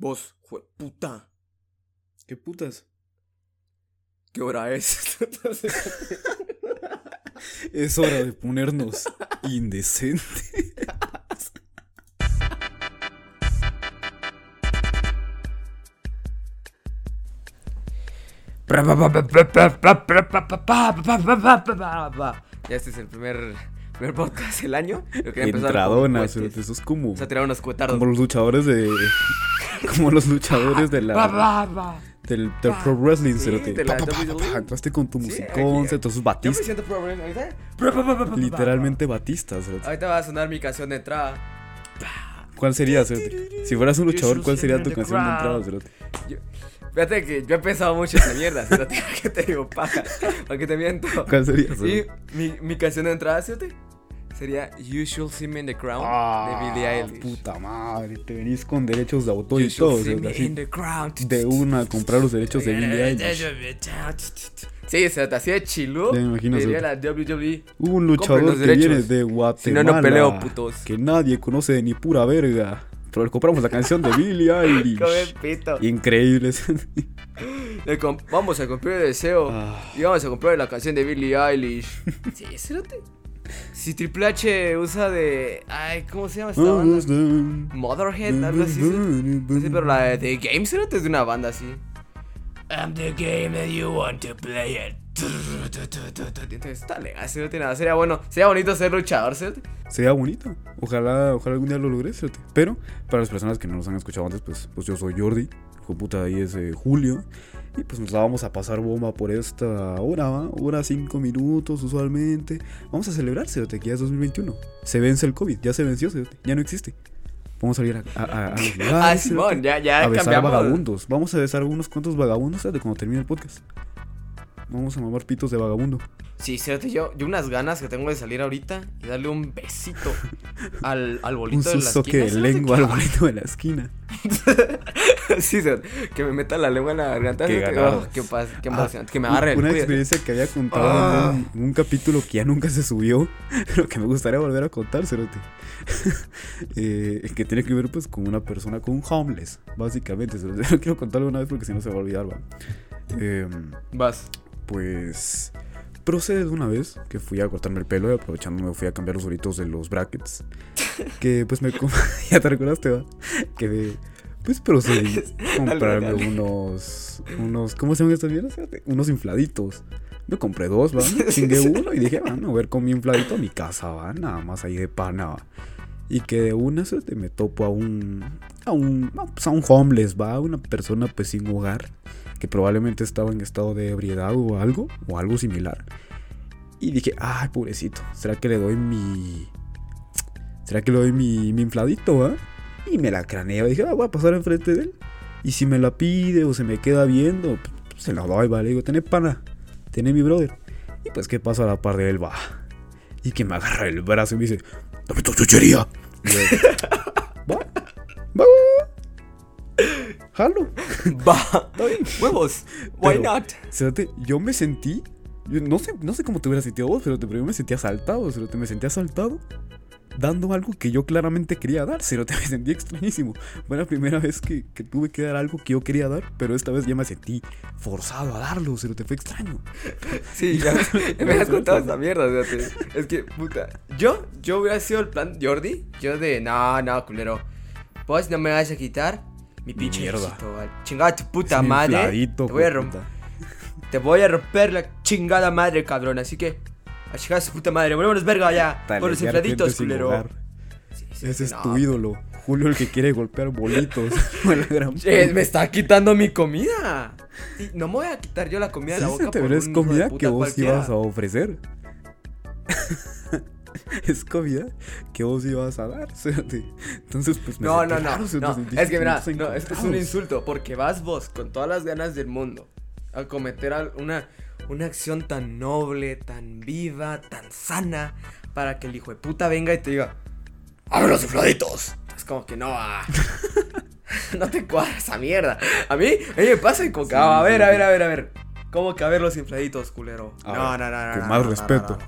Vos, jue puta. ¿Qué putas? ¿Qué hora es? Es hora de ponernos indecente. Ya este es el primer, primer podcast del año. Empezar con Entradona, cerote, eso es como, Vamos a tirar unos cuetardos. como los luchadores de. Como los luchadores de la. Del, del pro wrestling, Sí, cerote. de la Pa, pa, pa, pa, WWE. pa, Entraste con tu Sí, musicón, cerote, Yo me siento pro wrestling ahorita. Literalmente batistas, cerote. Ahorita va a sonar mi canción de entrada. ¿Cuál sería, cerote? Si fueras un luchador, ¿cuál sería tu canción de entrada, cerote? Fíjate que yo he pensado mucho en esa mierda, ¿sí? que te digo paja, para que te miento. ¿Cuál sería, Y cerote? mi, mi canción de entrada, ¿sí? Sería You Should See Me in the Crown de Billie Eilish. Ah, Puta madre, te venís con derechos de autor You y todo, see cerote, me in the crown. De una comprar los derechos de Billie Eilish. Sí, se te hacía chilo. Ya me imagino, sí. la WWE. Un luchador que viene de Guatemala. Si no, no peleo, putos. Que nadie conoce de ni pura verga. Pero le compramos la canción de Billie Eilish. Come pito. Increíble. Le comp- Vamos a cumplir el deseo. Ah. Y vamos a comprar la canción de Billie Eilish. sí, espérate. Si Triple H usa de. Ay, ¿cómo se llama esta banda? Motherhead, algo así. Sí, pero la de The Game es de una banda así. I'm the game that you want to play it. Entonces está legal, ¿sí? no tiene nada. Sería bueno, sería bonito ser luchador, ¿cierto? Sería bonito. Ojalá, ojalá algún día lo logres. fíjate. Pero para las personas que no nos han escuchado antes, pues, pues yo soy Jordi. Hijo puta, ahí es eh, Julio. Y pues nos la vamos a pasar bomba por esta hora, ¿va? Hora cinco minutos usualmente. Vamos a celebrar, fíjate, que ya es 2021. Se vence el COVID, ya se venció, fíjate, ya no existe. Vamos a salir a, a, a, a los lugares, Ah, Simón, ya, ya a besar cambiamos. vagabundos. Vamos a besar unos cuantos vagabundos fíjate, cuando termine el podcast. Vamos a mamar pitos de vagabundo. Sí, cierto, yo, yo unas ganas que tengo de salir ahorita y darle un besito al, al Un bolito de la susto esquina. que ¿sí? lengua al bolito de la esquina. sí, cierto, que me meta la lengua en la garganta. Qué. Oh, qué, qué Ah, emocionante. que me agarre el Una experiencia que había contado Ah. en un, un capítulo que ya nunca se subió, pero que me gustaría volver a contar, Cerote. Eh, que tiene que ver pues con una persona, con un homeless, básicamente. Cerote. No quiero contarlo una vez porque si no se va a olvidar, va. Em, Vas. Pues procede de una vez que fui a cortarme el pelo y aprovechando me fui a cambiar los oritos de los brackets. Que pues me... ya te recordaste, va. Que me- Pues procedí a comprarme Dale, dale. unos... unos ¿Cómo se llaman estas mierdas? Unos infladitos. Me compré dos, va. Me chingué uno y dije, van a ver con mi infladito a mi casa, va. Nada más ahí de pana, va. Y que de una suerte me topo a un... A un... Pues a un homeless, va. Una persona pues sin hogar que probablemente estaba en estado de ebriedad o algo, o algo similar. Y dije, ay, pobrecito, ¿será que le doy mi... ¿Será que le doy mi, mi infladito, ah? Y me la craneo, dije, ah, voy a pasar enfrente de él. Y si me la pide o se me queda viendo, pues, se la doy, vale. Digo, tené pana, tené mi brother. Y pues, ¿qué pasa a la par de él? Va. Y que me agarra el brazo y me dice, dame tu chuchería. Va, va, va. Jalo. Va. Huevos. Why Pero- not? Cerote, yo me sentí. yo no sé, no sé cómo te hubieras sentido vos, pero yo me sentí asaltado, Cerote, me sentí asaltado dando algo que yo claramente quería dar, Cerote, me sentí extrañísimo. Fue la primera vez que, que tuve que dar algo que yo quería dar, pero esta vez ya me sentí forzado a darlo, Cerote, fue extraño. Sí, ya, me has contado esta mierda. Es que, puta. Yo, yo hubiera sido el plan Jordi. Yo de, no, no, culero. Vos no me vas a quitar mi pinche va. Chingada tu puta madre. infladito, te voy a romper. Te voy a romper la chingada madre, cabrón. Así que, a chingar a su puta madre. Volvémonos verga ya. Por los infladitos, culero. hogar. Sí, sí, Ese es tu ídolo, Julio el que quiere golpear bolitos. Eh, me está quitando mi comida. Sí, no me voy a quitar yo la comida de la boca por un de comida puta que vos cualquiera. ibas a ofrecer. es comida que vos ibas a dar. Entonces, pues me No, no, no, no. Es que mira, no, esto es un insulto porque vas vos con todas las ganas del mundo a cometer una, una acción tan noble, tan viva, tan sana para que el hijo de puta venga y te diga, ¡Abre los infladitos! Es como que no, ah. no te cuadra esa mierda. A mí, a mí me pasa y como que, Sí, ah, a ver, a ver, a ver, a ver. ¿Cómo que a ver los infladitos, culero? A no, ver, no, no, no. Con no, más no, respeto.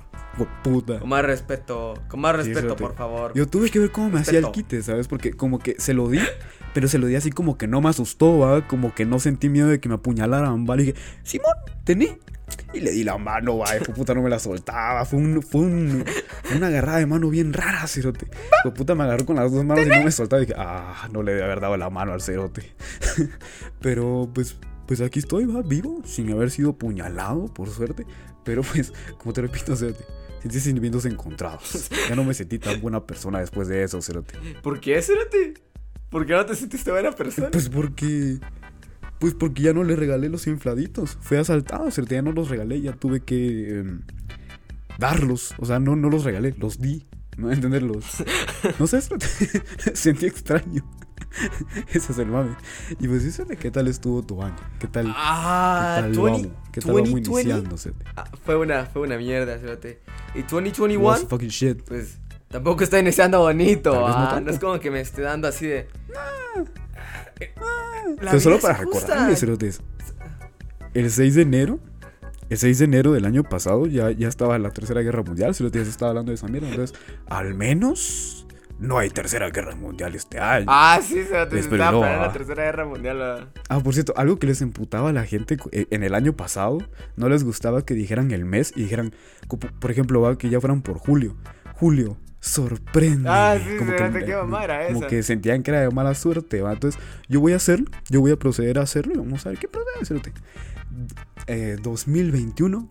Puta. Con más respeto, con más respeto, por favor. Yo tuve que ver cómo me hacía el quite, ¿sabes? Porque como que se lo di, Pero se lo di así como que no me asustó, ¿va? Como que no sentí miedo de que me apuñalaran, ¿vale? Y dije, Simón, tení. Y le di la mano, va, hijo puta no me la soltaba. Fue, un, fue, un, fue una agarrada de mano bien rara, cerote. Hijo puta me agarró con las dos manos y no me soltaba. Y dije, ah, no le debe haber dado la mano al cerote. Pero pues, pues aquí estoy, va, vivo, sin haber sido puñalado, por suerte. Pero pues, como te repito, cerote. Sentí sentimientos encontrados. Ya no me sentí tan buena persona después de eso, cerote. ¿Por qué, cerote? ¿Por qué no te sentiste buena persona? Pues porque. Pues porque ya no le regalé los infladitos. Fue asaltado, ¿cierto? Ya no los regalé, ya tuve que em, darlos. O sea, no, no los regalé, los di. No entenderlos. No sé, sentí extraño. Ese es el mame. Y pues dice, ¿qué tal estuvo tu año? ¿Qué tal? Ah, ¿Qué tal 20, vamos? ¿Qué tal vamos 2020? iniciándose? Ah, fue una, fue una mierda, cerote. ¿Y Was 2021? fucking shit. Pues tampoco está iniciando bonito, no ah, no, tanto. es como que me esté dando así de... La Pero solo para recordarles, cerotes. El 6 de enero, el 6 de enero del año pasado ya, ya estaba la tercera guerra mundial, cerotes, ya se estaba hablando de esa mierda. Entonces, al menos no hay tercera guerra mundial este año. Ah, sí, se estaba planeando ah. la tercera guerra mundial. ah. Ah, por cierto, algo que les emputaba a la gente eh, en el año pasado, no les gustaba que dijeran el mes y dijeran, por ejemplo, que ya fueran por julio. Julio, sorprende. Ah, sí, como que, qué mamá era como esa. que sentían que era de mala suerte, va. Entonces, yo voy a hacerlo, yo voy a proceder a hacerlo y vamos a ver qué procede, cerote. Eh, 2021,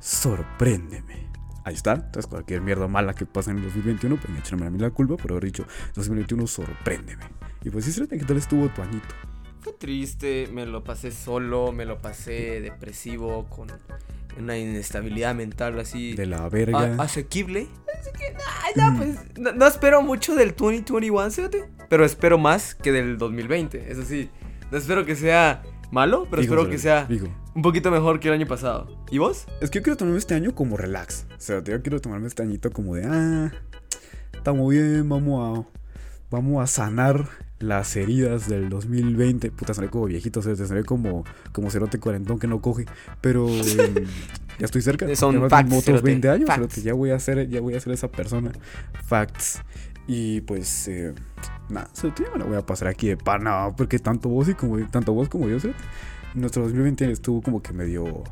sorpréndeme. Ahí está. Entonces, cualquier mierda mala que pase en el 2021, pueden echarme a mí la culpa por haber dicho 2021, sorpréndeme. Y pues sí, cerote, ¿qué tal estuvo tu añito? Fue triste, me lo pasé solo, me lo pasé depresivo, con una inestabilidad mental así De la verga. asequible. Así que, nah, ya, pues, no, no espero mucho del 2021, fíjate, pero espero más que del 2020, eso sí. No espero que sea malo, pero Digo, espero que sea digo, un poquito mejor que el año pasado. ¿Y vos? Es que yo quiero tomarme este año como relax. O sea, yo quiero tomarme este añito como de, ah, estamos bien, vamos a, vamos a sanar las heridas del 2020. Puta, soné como viejito, o sea, soné como, como cerote cuarentón que no coge. Pero ya estoy cerca. Son ya facts, otros cerote, 20 años, facts. cerote, ya voy a ser, ya voy a ser esa persona. Facts. Y pues, eh, nada, me la voy a pasar aquí de pana, porque tanto vos y como tanto vos como yo, cerote, nuestro 2020 estuvo como que medio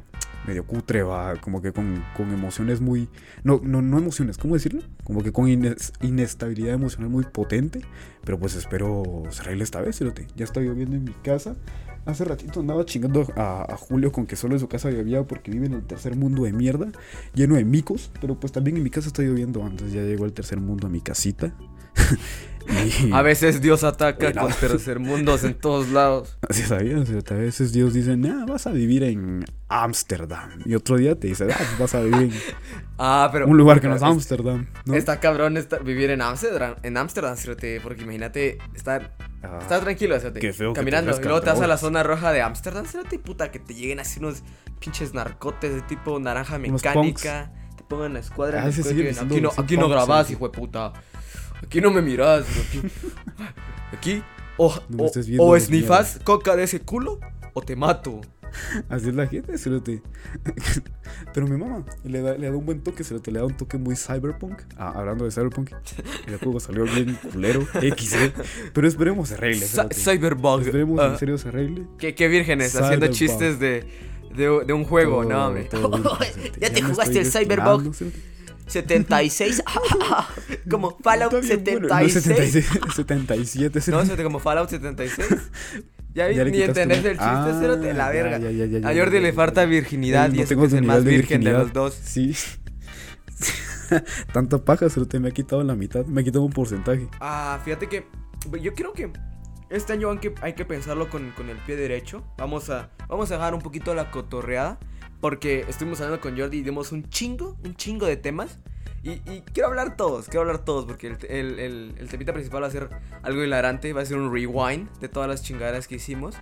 medio cutre, va, como que con, con emociones muy... No, no, no emociones, ¿cómo decirlo? Como que con ines- inestabilidad emocional muy potente, pero pues espero se arregle esta vez, cerote. Ya está lloviendo en mi casa. Hace ratito andaba chingando a, a Julio con que solo en su casa llovía porque vive en el tercer mundo de mierda, lleno de micos, pero pues también en mi casa está lloviendo, entonces ya llegó el tercer mundo a mi casita. Y- A veces Dios ataca Bueno. con tercer mundos en todos lados. Así sabías, a veces Dios dice, nah, vas a vivir en Ámsterdam. Y otro día te dice, ah, pues vas a vivir en Ah, pero... un lugar que no es Ámsterdam. ¿no? Está cabrón estar- vivir en Ámsterdam, en Ámsterdam, porque imagínate estar, Ah, estar tranquilo, cerote, qué feo que te caminando, y luego te vas a la zona roja de Ámsterdam, y puta, que te lleguen así unos pinches narcotes de tipo naranja mecánica, te pongan la escuadra, Ah, sigue cuelguen, diciendo- aquí no, aquí no grabás, hijo de puta, aquí no me mirás, cerote. aquí, o, No o, o coca de ese culo, o te mato. Así es la gente, cerote. Pero mi mamá le da, le da un buen toque, cerote. Le da un toque muy cyberpunk. Ah, hablando de cyberpunk, el juego salió bien culero, XD. Pero esperemos se arregle. Cyberbug. Esperemos ah, en serio se arregle. Qué, qué vírgenes haciendo chistes de, de, de un juego, Todo- no, hombre. cerote. ya te jugaste el Cyberbug. 76. como Fallout Está bien bueno. No, 76. 76, 77. No, como Fallout 76. Ya, Ya ni entendés el chiste, Ah, cerote, la ya, verga. ya, ya, ya, ya, A Jordi ya, le ya, falta virginidad y no es tengo que es el más de virgen de los dos. Sí. Tanta paja, cerote, me ha quitado la mitad. Me ha quitado un porcentaje. Ah, fíjate que yo creo que este año hay que, hay que pensarlo con, con el pie derecho. Vamos a, vamos a dejar un poquito la cotorreada. Porque estuvimos hablando con Jordi y dimos un chingo, un chingo de temas. Y, y quiero hablar todos, quiero hablar todos. Porque el, el, el, el temita principal va a ser algo hilarante. Va a ser un rewind de todas las chingaderas que hicimos.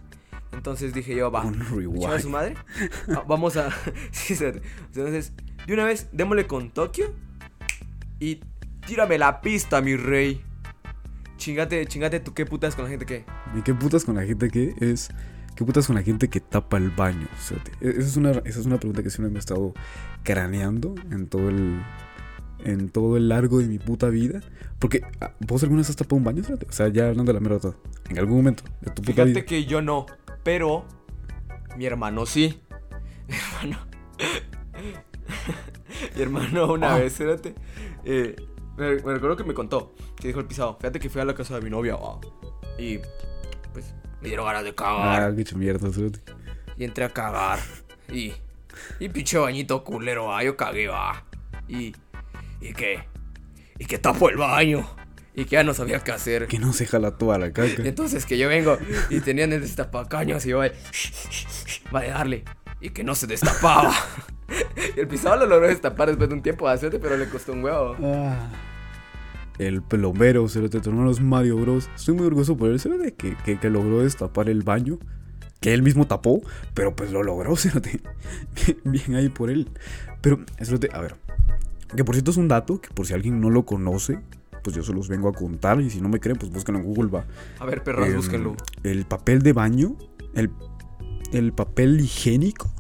Entonces dije yo, va. Un ¿Echar a su madre? Vamos a. sí. Entonces, de una vez, démosle con Tokio. Y tírame la pista, mi rey. Chingate, chingate, tú qué putas con la gente que. ¿Y qué putas con la gente que es? ¿Qué putas con la gente que tapa el baño? E- Esa es una, esa es una pregunta que siempre me he estado craneando en todo el. en todo el largo de mi puta vida. Porque, ah, ¿vos alguna vez has tapado un baño? O sea, ya hablando de la todo. En algún momento de tu puta Fíjate vida. que yo no, pero mi hermano sí. Mi hermano. mi hermano una Ah. vez, espérate. eh, me, recuerdo que me contó que dijo el pisado. Fíjate que fui a la casa de mi novia y pues me dieron ganas de cagar. Ah, qué mierda. Y entré a cagar. Y. Y pinche bañito culero, va. Yo cagué, va. Y. Y que. Y que tapo el baño. Y que ya no sabía qué hacer. Que no se jala toda la caca. Y entonces que yo vengo y tenían el destapacaños y yo va va a darle. Y que no se destapaba. y el pisado lo logró destapar después de un tiempo de hacerte, pero le costó un huevo. Ah. El plomero, cerote, tu hermano es Mario Bros. Estoy muy orgulloso por él, cerote, que, que, que logró destapar el baño. Que él mismo tapó, pero pues lo logró, cerote. Bien, bien ahí por él. Pero, cerote, a ver. Que por cierto es un dato que por si alguien no lo conoce, pues yo se los vengo a contar. Y si no me creen, pues búsquenlo en Google, va. A ver, perras, Em, búsquenlo. El papel de baño, el, el papel higiénico,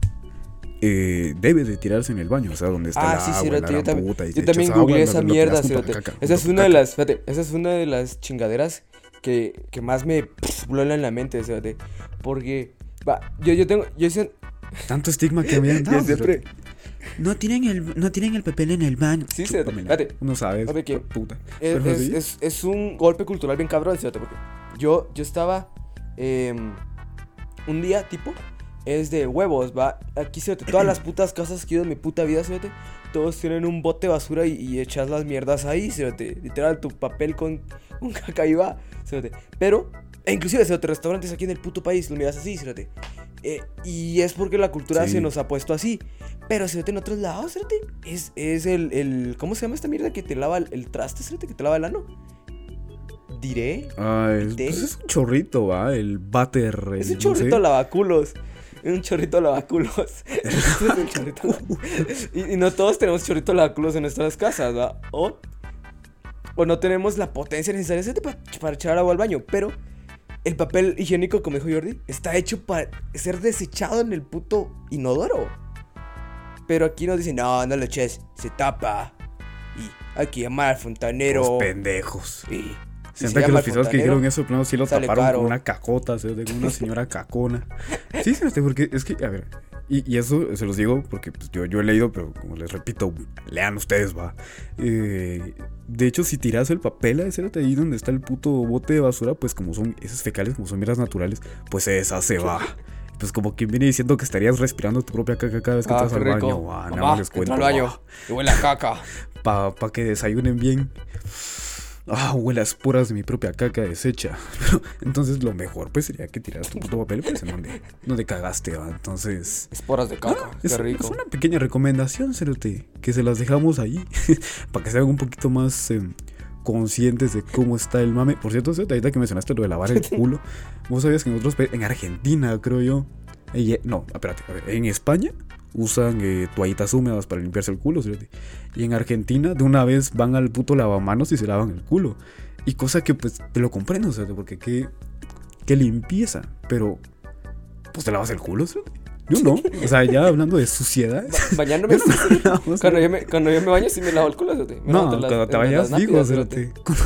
eh, debe de tirarse en el baño, o sea, donde está Ah, el sí, agua, cerote, la yo también, puta, y yo también googleé esa mierda, cerote. Esa es una de las, fíjate, esa es una de las chingaderas que, que más me pff, vuelan en la mente, cerote. Porque, va, yo, yo tengo, yo sé- Tanto estigma que habían yo dado, siempre, cerote. No tienen, el, no tienen el papel en el baño. Sí, cerote, fíjate. Uno sabe, Fíjate que- puta. Es, es- sí. es- es un golpe cultural bien cabrón, ¿cierto? Porque yo, yo estaba em, un día, tipo, es de huevos, va. Aquí, ¿cierto? Todas las putas casas que ido en mi puta vida, ¿cierto? Todos tienen un bote de basura y, y echas las mierdas ahí, ¿cierto? Literal, tu papel con un caca ahí va. Pero, e inclusive, ¿cierto? Restaurantes aquí en el puto país, lo miras así, ¿cierto? Eh, y es porque la cultura Sí. se nos ha puesto así. Pero, ¿cierto? En otros lados, ¿cierto? Es, es el, el... ¿Cómo se llama esta mierda que te lava el, el traste, ¿cierto? Que te lava el ano. Diré. Ah, es, pues es un chorrito, va, el váter. Es el- un no chorrito sé. lavaculos. Un chorrito un chorrito y, y no todos tenemos chorrito lavaculos en nuestras casas, ¿va? O, o no tenemos la potencia necesaria para, para echar agua al baño. Pero el papel higiénico, como dijo Jordi, está hecho para ser desechado en el puto inodoro. Pero aquí nos dicen, no, no lo eches, se tapa. Y hay que llamar al fontanero. Los pendejos. y se que los pisados que dijeron eso, primero sí lo taparon caro. con una cacota, ¿sí? de una señora cacona. Sí, sí, porque es que, a ver, y, y eso se los digo porque pues, yo, yo he leído, pero como les repito, lean ustedes, va. Eh, de hecho, si tiras el papel a ese ahí donde está el puto bote de basura, pues como son esas fecales, como son mierdas naturales, pues se deshace, va. Pues como quien viene diciendo que estarías respirando tu propia caca cada vez que Ah, qué al rico. baño. va, Mamá, más les cuento. al baño. Y huele a caca. Para que desayunen bien. Ah, huele a esporas de mi propia caca deshecha. Entonces lo mejor pues sería que tiraras tu puto papel pues en donde, donde cagaste, ¿va? Entonces... Esporas de caca. es, Qué rico. es una pequeña recomendación, Cerote, que se las dejamos ahí para que sean un poquito más em, conscientes de cómo está el mame. Por cierto, Cerote, ahorita que mencionaste lo de lavar el culo, vos sabías que en otros países, en Argentina creo yo, eh, no, espérate, a ver, en España usan eh, toallitas húmedas para limpiarse el culo. Y en Argentina de una vez van al puto lavamanos y se lavan el culo. Y cosa que pues te lo comprendo, Cerote, porque qué, qué limpieza, pero pues te lavas el culo, Cerote. Yo no, o sea, ya hablando de suciedad. Bañándome. no cuando, yo me, cuando yo me baño, sí me lavo el culo. Me no, las- cuando te bañas, digo, cerote. Cuando,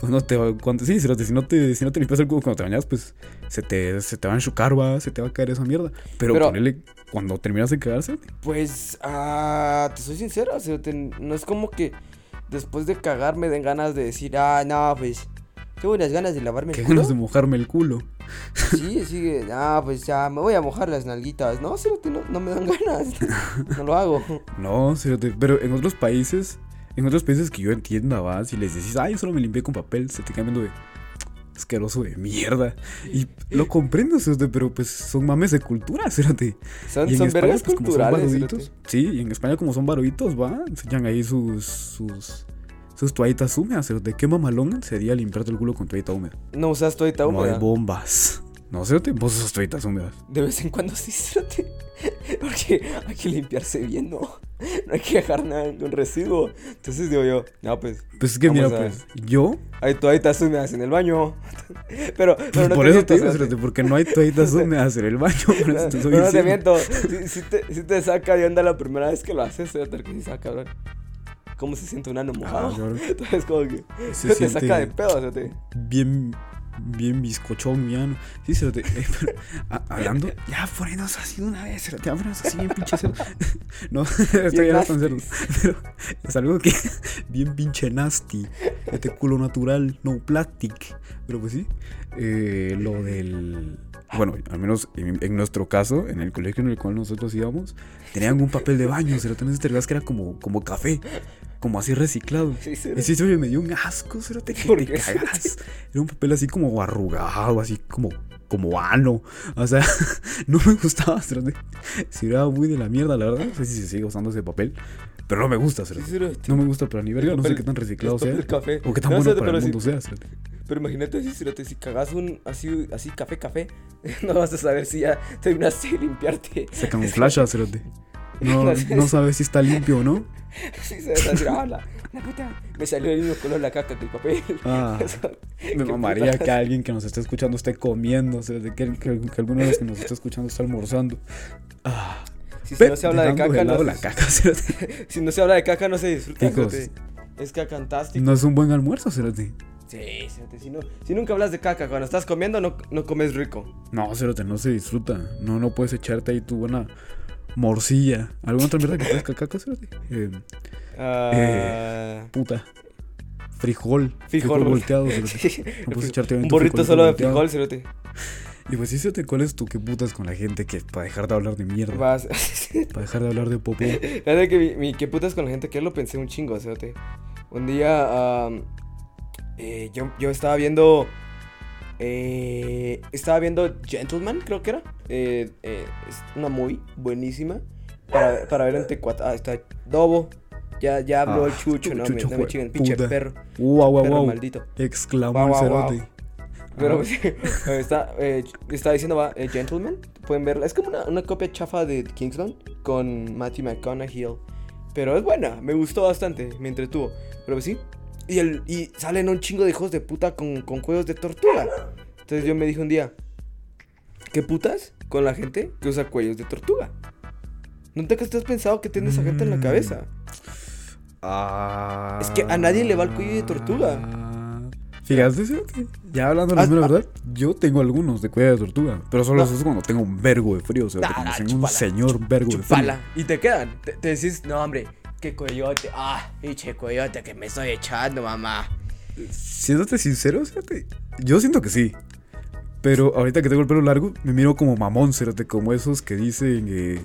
cuando te cuando, sí, cerote, si no te, si no te limpias el culo cuando te bañas, pues se te, se te va a enchucar, va, se te va a caer esa mierda. Pero, Pero- ponele, cuando terminas de cagarse, Pues, ah, te soy sincero, cerote, no es como que después de cagar me den ganas de decir, ah, no, pues, tengo unas ganas de lavarme el culo. ganas de mojarme el culo. Sí, sigue, ah, pues ya, me voy a mojar las nalguitas. No, cerote, no, no me dan ganas. No lo hago. No, cerote, pero en otros países, en otros países que yo entienda, va, si les decís, ay, yo solo me limpié con papel, se te viendo de asqueroso de mierda. Y lo comprendo, cerote, pero pues son mames de cultura, cerote. Son, Y en son España, pues, como son sí, y en España como son varuditos, va, enseñan ahí sus, sus, sus toallitas húmedas, de qué mamalón sería limpiarte el culo con toallita húmeda. No usas toallita No hay húmeda. bombas. No sé, vos usas toallitas húmedas. De vez en cuando sí, cerote. Porque hay que limpiarse bien, ¿no? No hay que dejar nada con residuo. Entonces digo yo, no, pues, Pues es que mira, pues, yo, hay toallitas húmedas en el baño. Pero, pero no por te eso miento, te digo, cerote. cerote, porque no hay toallitas húmedas en el baño, por eso No, te estoy no, no te diciendo. miento. Sí te, sí te saca de onda la primera vez que lo haces, cerote, que sí saca, cabrón. Cómo se siente un ano mojado. Ah, claro. Entonces, como que Se te saca de pedo, cerote. bien, bien bizcochón, miano. Sí, cerote. Eh, pero, a- hablando, ya ponernos así de una vez, cerote. Ya ponernos así bien pinche cerdo. No, esto ya tan cerdo. Pero es algo que bien pinche nasty. Este culo natural, no plastic. Pero pues sí, eh, lo del. Bueno, al menos en, en nuestro caso, en el colegio en el cual nosotros íbamos, tenían un papel de baño, cerote. No sé si te acuerdas que era como, como café, como así reciclado. Sí, Y sí, se me dio un asco, cerote, que ¿Por te cagas. Era un papel así como arrugado, así como, como ano. O sea, no me gustaba, cerote. Si era muy de la mierda, la verdad. No sé si se sigue usando ese papel. Pero no me gusta, Sí, cerote. No me gusta para ni verga, no sé qué tan reciclado sea. café. O qué tan No, bueno para el mundo sí- sea, cerote. Pero imagínate si, cerote, si cagas un así, así café, café, no vas a saber si ya terminaste de limpiarte. Se camuflasha, cerote. No, no sabes si está limpio o no. Sí, se decir, ah, la, la puta, me salió el mismo color la caca que el papel. Ah, me mamaría putas. que alguien que nos esté escuchando esté comiendo, cerote, que, que, que alguno de los que nos esté escuchando esté almorzando. Ah. Si, Pe- no se habla de caca, no, la caca, si no se habla de caca, no se disfruta. Chicos. Es cacantástico. No es un buen almuerzo, cerote. Sí, si, no, si nunca hablas de caca, cuando estás comiendo no, no comes rico. No, cerote, no se disfruta. No, no puedes echarte ahí tu buena morcilla. ¿Alguna otra mierda que parezca caca, cerote? Eh, Ah, puta. Frijol. Frijol. volteado, sí. No echarte Un burrito solo de frijol, cerote. Y pues sí, cerote, ¿cuál es tu que putas con la gente que para dejar de hablar de mierda? Vas. Para dejar de hablar de popó. Que mi, mi que putas con la gente que lo pensé un chingo, cerote. Un día am, eh, yo, yo estaba viendo. Eh, estaba viendo Gentleman, creo que era. Eh, eh, es una movie buenísima. Para, para ver en T4. Ah, está Dobo. Ya, ya habló Ah, el chucho, no, chucho, me, chinguen, pinche perro. Wow, wow, perro wow. maldito. Exclamó Guau, el cerote. Pero Ah. sí, está, eh, está diciendo, va, Gentleman, pueden verla. Es como una, una copia chafa de Kingsman con Matthew McConaughey. Pero es buena, me gustó bastante, me entretuvo. Pero sí, y, el, y salen un chingo de hijos de puta con, con juegos de tortuga. Entonces yo me dije un día, ¿qué putas con la gente que usa cuellos de tortuga? ¿Nunca te has pensado que tiene esa gente en la Mm. cabeza? Ah. Es que a nadie le va el cuello de tortuga. Fíjate, ya hablando de Ah, la mera ah. verdad, yo tengo algunos de cuello de tortuga, pero solo No. es cuando tengo un vergo de frío, o sea, Nah, tengo un señor vergo de frío. Chupala. Y te quedan. Te, te decís, no, hombre, qué coyote. Ah, pinche coyote que me estoy echando, mamá. Siéndote sincero, yo siento que sí. Pero ahorita que tengo el pelo largo, me miro como mamón, como esos que dicen, eh,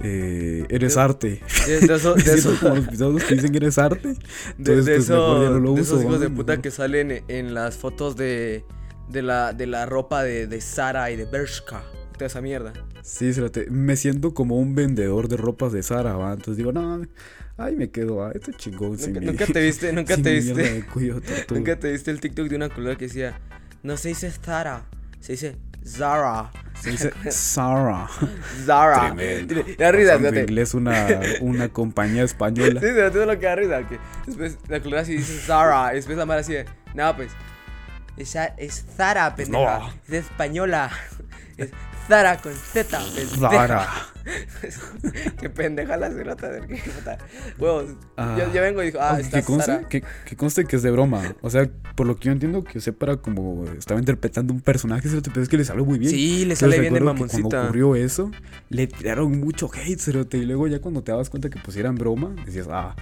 eh, eres De- arte. De, de eso- de como los episodios que dicen eres arte. Entonces, de pues, mejor ya eso- no lo de uso, esos hijos de puta Mejor. que salen en las fotos de, de, la, de la ropa de, de Sara y de Bershka. Toda esa mierda. Sí, me siento como un vendedor de ropas de Zara, ¿va? Entonces digo, no, ahí me quedo, ah, esto es chingón. sin Nunca, mi- nunca te viste, nunca te viste. tortuga. Nunca te viste el TikTok de una culera que decía, no se dice Zara, se dice Zara. Se dice Zara. Zara. Tremendo. Da risa, fíjate. inglés una, una compañía española. Sí, se lo que da risa. Que después la culera así dice Zara. Y después la madre así de, no, pues. Es, es Zara, pendeja. no. Es española. Es Zara con Z. Zara. Qué pendeja la cerota del que puta. Huevos. Ah. yo, yo vengo y digo, ah, que, está conste, Zara. que, que conste que es de broma. O sea, por lo que yo entiendo, que para como estaba interpretando un personaje, cerote, pero es que le salió muy bien. Sí, le sale bien de que Cuando mamoncita. ocurrió eso, le tiraron mucho hate, cerote, Y luego ya cuando te dabas cuenta que pues eran broma, decías, ah,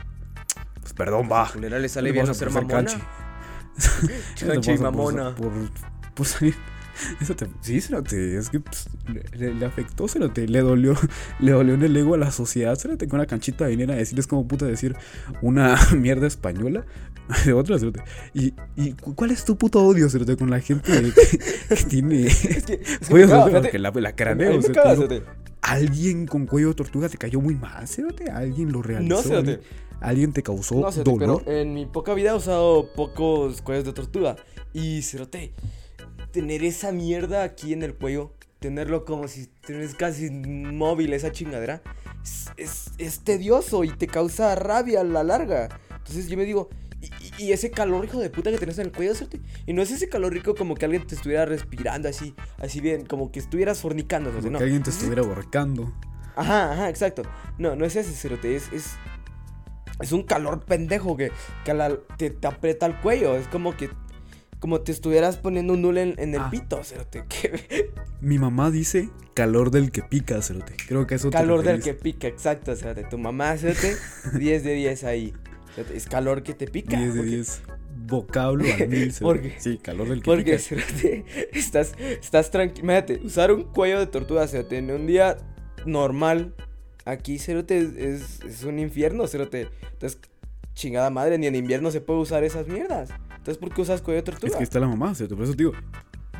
pues perdón, va. Culera le sale bien no ser mamona. canche. Canche y pasa por- mamona. Por, por salir. Eso te, sí, cerote, es que pues, le, le- afectó, cerote, le dolió, le dolió en el ego a la sociedad, cerote, con una canchita viniera a decirles como puta decir una mierda española de otra, cerote. Y, y cu- ¿cuál es tu puto odio, cerote, con la gente que, que tiene Es que, es que de tortuga? Porque la, la craneo, me digo. Alguien con cuello de tortuga te cayó muy mal, cerote, alguien lo realizó. No, cerote. alguien, alguien te causó No, cerote, dolor. pero en mi poca vida he usado pocos cuellos de tortuga. Y, cerote, tener esa mierda aquí en el cuello, tenerlo como si tienes casi móvil esa chingadera, es, es, es tedioso y te causa rabia a la larga. Entonces yo me digo, y, ese calor hijo de puta que tienes en el cuello, cerote, y no es ese calor rico como que alguien te estuviera respirando así, así bien, como que estuvieras fornicando, Como no. que alguien te Es- estuviera ahorcando. Ajá, ajá, exacto. No, no es ese cerote, es, es es un calor pendejo que, que a la- te, te aprieta el cuello. Es como que. Como te estuvieras poniendo un nule en, en el Ah. pito, cerote. que- Mi mamá dice calor del que pica, cerote. Creo que eso te calor del que pica, exacto, cerote. Tu mamá, cerote, 10 de 10 ahí. Cerote, Es calor que te pica. 10 de porque- 10. Vocablo al mil, cerote. Porque- Sí, calor del que Porque, pica. cerote, estás, estás tranquilo. Imagínate, usar un cuello de tortuga, cerote, en un día normal. Aquí, cerote, es, es, es un infierno, cerote. Entonces, chingada madre, ni en invierno se puede usar esas mierdas. Entonces, ¿por qué usas cuello de tortuga? Es que está la mamá, cerote. Por eso te digo.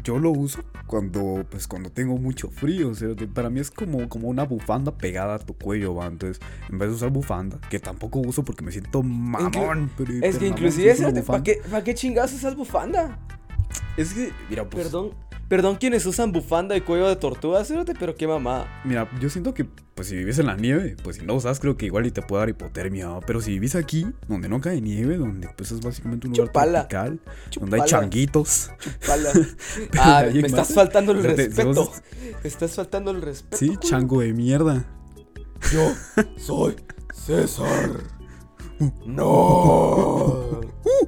Yo lo uso cuando, pues, cuando tengo mucho frío, cerote. Para mí es como, como una bufanda pegada a tu cuello, va. Entonces, en vez de usar bufanda, que tampoco uso porque me siento mamón. pero- Es que inclusive, ¿para bufanda. qué, ¿para qué chingados usas bufanda? Es que, mira, pues. Perdón, perdón quienes usan bufanda y cuello de tortuga, cerote, pero qué mamá. Mira, yo siento que, pues si vives en la nieve, pues si no usas, creo que igual y te puede dar hipotermia. ¿va? Pero si vives aquí, donde no cae nieve, donde pues es básicamente un lugar Chupala. tropical, donde hay Chupala. changuitos. Pala. Ah, me estás faltando el respeto. vos- Me estás faltando el respeto. Sí, culo. chango de mierda. Yo soy César. No.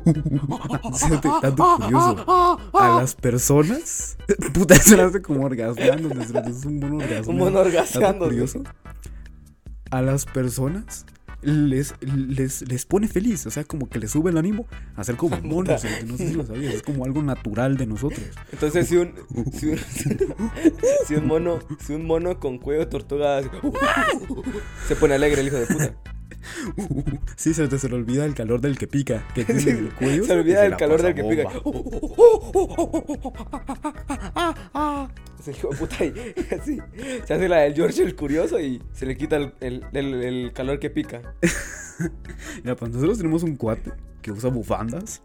Fíjate, dato curioso. A las personas. Puta, lo hace como orgasmeando. Es un mono orgasmeando. Un mono orgasmeando. curioso. A las personas les, les, les pone feliz. O sea, como que les sube el ánimo a ser como monos. Puta. No sé si lo sabías. Es como algo natural de nosotros. Entonces si un, si un si un mono si un mono con cuello de tortuga se pone alegre el hijo de puta. Sí, se te se le olvida el calor del que pica. Que tiene el cuello. Se y olvida del la calor del que pica. hijo de puta y así. Se hace la del George el curioso y se le quita el, el- el- el calor que pica. Mira, pues nosotros tenemos un cuate que usa bufandas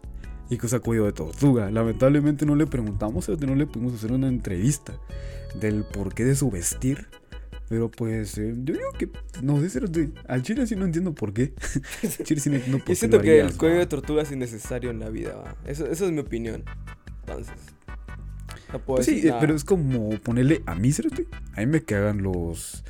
y que usa cuello de tortuga. Lamentablemente no le preguntamos, no le pudimos hacer una entrevista del porqué de su vestir. Pero pues, eh, yo digo que, no sé, al chile sí no entiendo por qué. Chile sí no entiendo por qué Yo siento que el cuello de tortuga es innecesario en la vida, va. Eso, eso es mi opinión. Entonces. No puedo Pues sí, decir eh, nada. pero es como ponerle a mí, cerote. A mí me cagan los,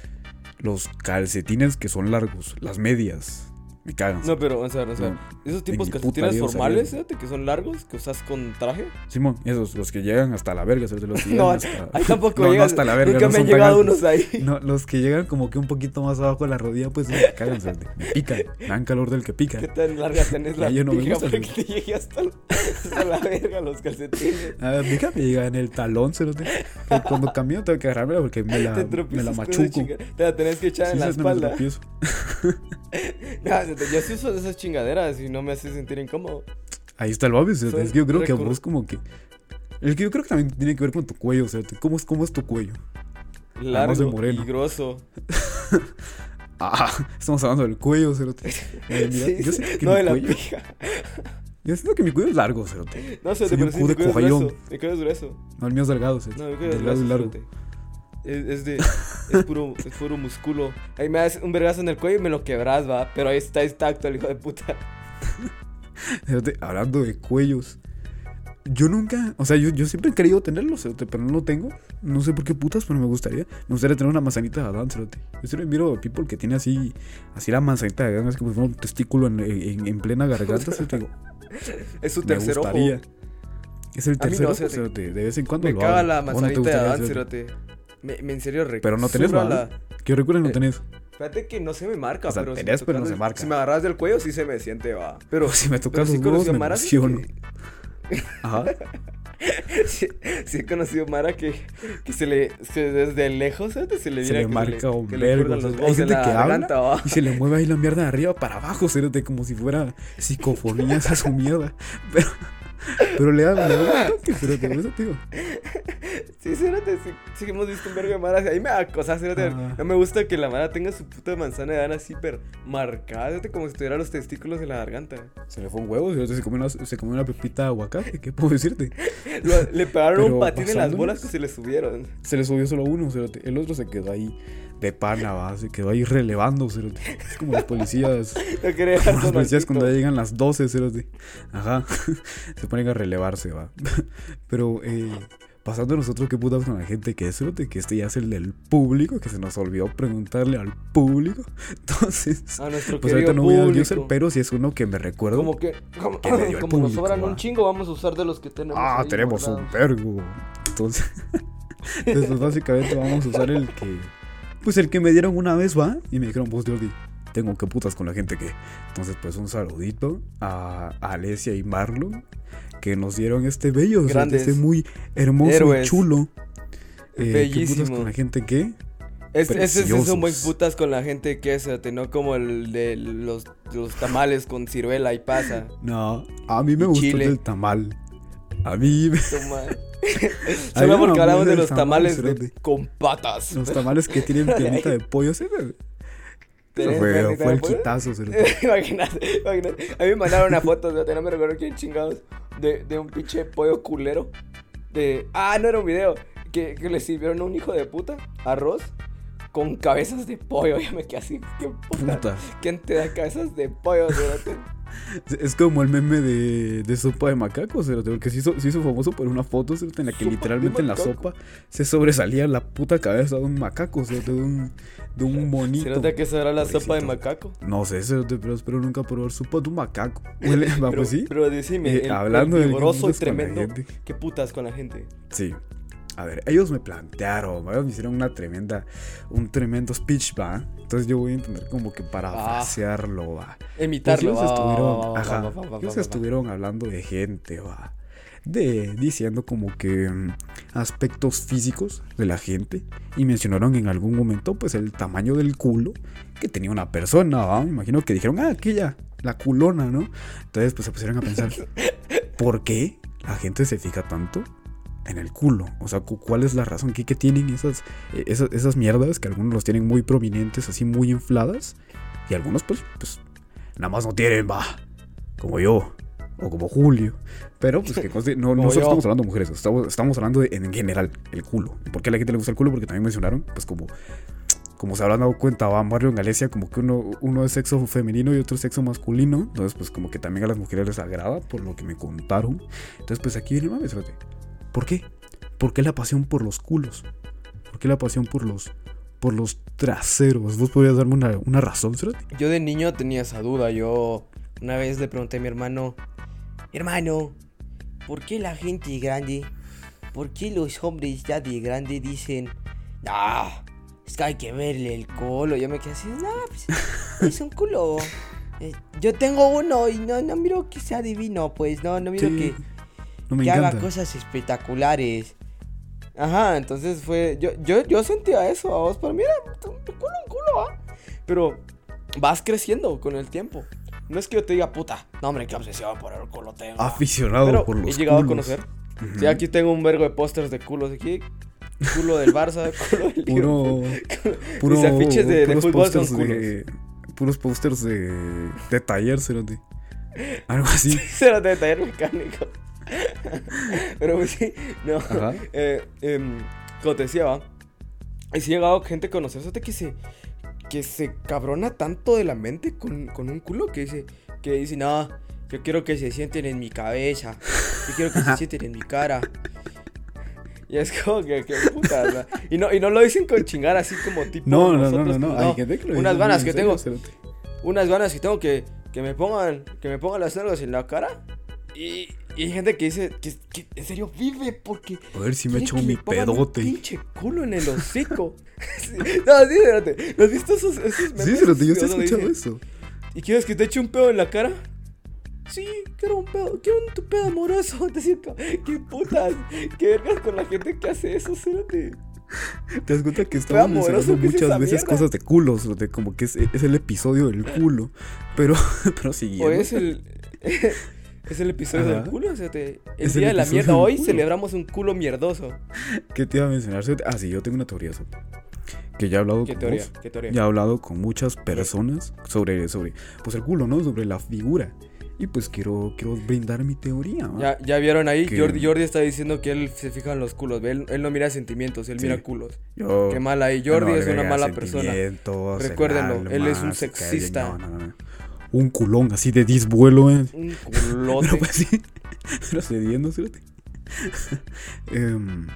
los calcetines que son largos, las medias. Me cagan. No, pero, o sea, o sea, No, esos tipos calcetines formales, fíjate, que son largos, que usas con traje. Simón, esos, los que llegan hasta la verga, cerote, los que No, hasta... ahí tampoco No, no llegan. hasta la verga, Nunca no me han llegado unos ahí. No, los que llegan como que un poquito más abajo de la rodilla, pues me cagan, cerote. Me pican. Me dan calor del que pica. ¿Qué tan larga tenés la yo no me gusta, te llegue hasta, la- hasta la verga los calcetines? A ver, déjame llegar en el talón, cerote. Que cuando camino tengo que agarrármela porque me la, me la machuco. Te la tenés que echar en la sabes, no me espalda. No, yo sí uso esas chingaderas y no me hace sentir incómodo. Ahí está el cerote. Soy Es que yo creo que vos como que... Es que yo creo que también tiene que ver con tu cuello, cerote. ¿Cómo es, cómo es tu cuello? de Largo moreno. y grosso. Ah, estamos hablando del cuello, cerote. Eh, mira, Sí, yo siento que no mi de la cuello... pija. Yo siento que mi cuello es largo, cerote. No sé, Soy pero sí, mi de cuello es grueso. Mi cuello es grueso. No, el mío es delgado, cerote. No, mi cuello es delgado grueso. y largo. fíjate. Es, es de. Es puro, es puro músculo. Ahí me das un vergazo en el cuello y me lo quebras, va. Pero ahí está intacto el hijo de puta. Hablando de cuellos. Yo nunca, o sea, yo, yo siempre he querido tenerlo, cerote, pero no lo tengo. No sé por qué putas, pero me gustaría. Me gustaría tener una manzanita de Adán, cerote. Yo siempre miro a people que tiene así, así la manzanita de Adán, es como un testículo en, en- en plena garganta, cerote. Es su me tercer gustaría. ojo. Es el A mí tercer no, ojo, cerote. cerote. De vez en cuando Me lo caga la ¿O no te manzanita de Adán, cerote? Me, me en serio re- Pero no tenés, zurra ¿va? la- Que recuerdo no Eh, tenés. Fíjate que no se me marca, O sea, pero si tenés, me pero no se marca. Si me agarras del cuello, sí se me siente, va. Pero Si me tocas los sí huevos, a me Mara que- emociono. Ajá. sí, sí he conocido Mara que, que se le se- desde lejos ¿sabes? se le Se mira le que marca un vergo. Hay gente que garganta, habla y se le mueve ahí la mierda de arriba para abajo, cerote, como si fuera psicofonías a su mierda. Pero, pero le da, le da un toque, eso te digo. Sí, cérate, sí, sí hemos visto un vergo de Mara. Ahí me da cosas, cérate. Ah. No me gusta que la Mara tenga su puta manzana de así, pero marcada, cérate, como si tuviera los testículos en la garganta. Se le fue un huevo, se comió una, se comió una pepita de aguacate, ¿qué puedo decirte? Lo- le pegaron Pero un patín en las bolas que se le subieron. Se le subió solo uno, cerote. El otro se quedó ahí de pana, va, se quedó ahí relevando, cerote. Es como los policías, No quería como los policías cuando ya llegan las 12, cerote. Ajá, se ponen a relevarse, va. Pero, eh, pasando nosotros qué putas con la gente que es, que este ya es el del público, que se nos olvidó preguntarle al público. Entonces, A nuestro pues ahorita no voy al user, pero si es uno que me recuerdo. Como que, como, que me dio el como nos público, sobran va. un chingo, vamos a usar de los que tenemos. Ah, tenemos un vergo. Entonces, entonces básicamente vamos a usar el que. Pues el que me dieron una vez, va. Y me dijeron, vos, Jordi, tengo que putas con la gente que. Entonces, pues un saludito a, Alesia y Marlon, que nos dieron este bello, o sea, Grandes este muy hermoso héroes. y chulo. Eh, ¿Qué Bellísimo. putas con la gente que? Es, ese sí son buen putas con la gente que es, no como el de los, los tamales con ciruela y pasa. No, a mí me Y gustó chile. el del tamal. A mí me- Solo porque hablamos de los tamal, tamales de- con patas. los tamales que tienen piernita de pollo, ¿sí? Eso ¿Tenés fue, fue el quitazo, cerote. imagínate, imagínate. A mí me mandaron una foto, no me recuerdo quién chingados, de, de un pinche pollo culero. De. Ah, no era un video. Que, que le sirvieron a un hijo de puta arroz con cabezas de pollo. Ya me quedé así. ¿Qué puta? Puta. ¿Quién te da cabezas de pollo? cerote? Es como el meme de, de sopa de macacos, cerote, porque se hizo, se hizo famoso por una foto cerote, en la que Sopa de literalmente en la sopa se sobresalía la puta cabeza de un macaco, cerote, de un, de un monito. ¿Se nota que eso era la sopa de macaco? No sé, cerote, pero espero nunca probar sopa de un macaco. Huele, va, Pero, pues sí. pero decime, Eh, el, hablando el vigoroso y tremendo. ¿Qué putas con la gente? Sí. A ver, ellos me plantearon, ¿va? me hicieron una tremenda, un tremendo speech, va. Entonces yo voy a intentar como que parafrasearlo, va. Pues Imitarlo. ellos estuvieron, ajá, va, ellos estuvieron hablando de gente, va. De, diciendo como que mm, aspectos físicos de la gente. Y mencionaron en algún momento, pues, el tamaño del culo que tenía una persona, va. Me imagino que dijeron, ah, aquella, la culona, ¿no? Entonces, pues, se pusieron a pensar, ¿por qué la gente se fija tanto en el culo? O sea, cu- ¿cuál es la razón? ¿Qué, qué tienen esas, eh, esas, esas mierdas que algunos los tienen muy prominentes, así muy infladas? Y algunos, pues, pues, nada más no tienen, va. Como yo. O como Julio. Pero, pues, que no, no solo estamos hablando de mujeres, estamos, estamos hablando de, en general, el culo. ¿Por qué a la gente le gusta el culo? Porque también mencionaron, pues, como, como se habrán dado cuenta, va Mario en Galicia, como que uno, uno es sexo femenino y otro es sexo masculino. Entonces, pues, como que también a las mujeres les agrada, por lo que me contaron. Entonces, pues, aquí viene el mame, espérate. ¿Por qué? ¿Por qué la pasión por los culos? ¿Por qué la pasión por los, por los traseros? ¿Vos podrías darme una, una razón, Cerati? Yo de niño tenía esa duda. Yo una vez le pregunté a mi hermano, hermano, ¿por qué la gente grande, por qué los hombres ya de grande dicen, ah, es que hay que verle el culo? Yo me quedé así, no, pues es un culo. Eh, Yo tengo uno y no, no miro que sea divino, pues no, no miro Sí, que, no me que haga cosas espectaculares. Ajá, entonces fue. Yo, yo, yo sentía eso, a vos, para mí era un culo, un culo, ¿ah? Pero vas creciendo con el tiempo. No es que yo te diga, puta, no, hombre, qué obsesión por el culo tengo. Aficionado Pero por los he llegado culos. a conocer. Ujú. Sí, aquí tengo un vergo de pósters de culos aquí. Culo del Barça, culo del Puro, puro, Mis afiches de, de fútbol son culos. de, puros pósters de, de taller, Cerati. Algo así. Cero de taller mecánico. Pero pues sí, no. Eh, em, como te decía, va. Y si ha llegado gente a conocerse que se. Que se cabrona tanto de la mente con, con un culo que dice. Que dice, no, yo quiero que se sienten en mi cabeza. Yo quiero que se sienten en mi cara. Y es como que, que puta, ¿no? y no Y no lo dicen con chingar así como tipo. No, no, no, no, nosotros, no. Hay gente que lo Unas ganas que en tengo. Unas ganas que tengo que, que me pongan. Que me pongan las nalgas en la cara. Y, y hay gente que dice que, que en serio vive porque. A ver si me echo mi pedote. pinche culo en el hocico. Sí. No, sí, espérate. ¿No has visto esos, esos Sí, memes yo sí he donde escuchado dice, eso. ¿Y quieres que te eche un pedo en la cara? Sí, quiero un pedo, quiero un tu pedo amoroso. Te siento, qué putas, qué vergas con la gente que hace eso, espérate. Te das cuenta que estamos amoroso mencionando que es muchas veces mierda. cosas de culos, de como que es, es el episodio del culo. Pero, pero siguiendo. O es el. Es el episodio Ajá. del culo, o sea, te- el Es el día de la mierda. Hoy culo. celebramos un culo mierdoso. ¿Qué te iba a mencionar? Ah, sí, yo tengo una teoría, Cerati. Que ya he hablado ¿Qué con teoría? vos. ¿Qué teoría? Ya he hablado con muchas personas sobre, sobre pues el culo, ¿no? Sobre la figura. Y pues quiero, quiero brindar mi teoría. ¿va? Ya, ya vieron ahí, Que- Jordi, Jordi está diciendo que él se fija en los culos. Él, él no mira sentimientos, él Sí. mira culos. Yo- Qué mal ahí. Jordi no es una mala persona. Recuérdenlo, él es un sexista. No, no, no, no. Un culón así de disvuelo, ¿eh? Un Pero culote. pues sí. Pero cediendo, Cerati. Em,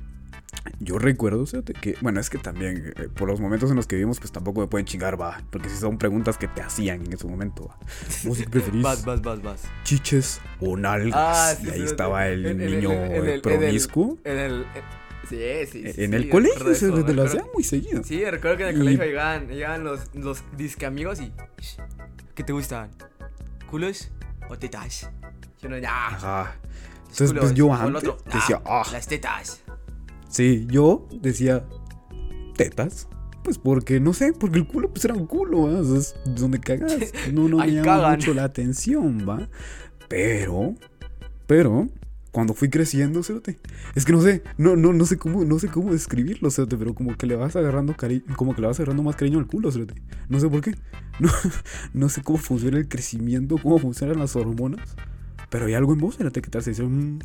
yo recuerdo, fíjate, que, bueno, es que también, eh, por los momentos en los que vivimos, pues tampoco me pueden chingar, va. Porque si son preguntas que te hacían en ese momento, va. ¿Vos qué preferís? Vas, vas, vas, vas. ¿Chiches o nalgas? Ah, sí, y ahí sí, estaba el niño el- el- promiscuo. En el. en- sí, sí, sí. En el colegio se eso, te lo hacían muy seguido. Sí, recuerdo que en el Y- colegio llegaban, llegaban los, los disque amigos y. ¿Qué te gustan? ¿Culos o tetas? Yo no, ya. Ajá. Entonces, pues yo antes decía, ah, Las tetas. sí, yo decía tetas. Pues porque, no sé, porque el culo pues era un culo, ¿va? O sea, es donde cagas. No, no me llama mucho la atención, ¿va? Pero, pero, cuando fui creciendo, cerote, es que no sé, no, no, no sé cómo, no sé cómo describirlo, cerote, pero como que le vas agarrando cari como que le vas agarrando más cariño al culo, cerote. No sé por qué. No, no sé cómo funciona el crecimiento, cómo funcionan las hormonas. Pero hay algo en vos, cerote, que te hace decir, "Mm,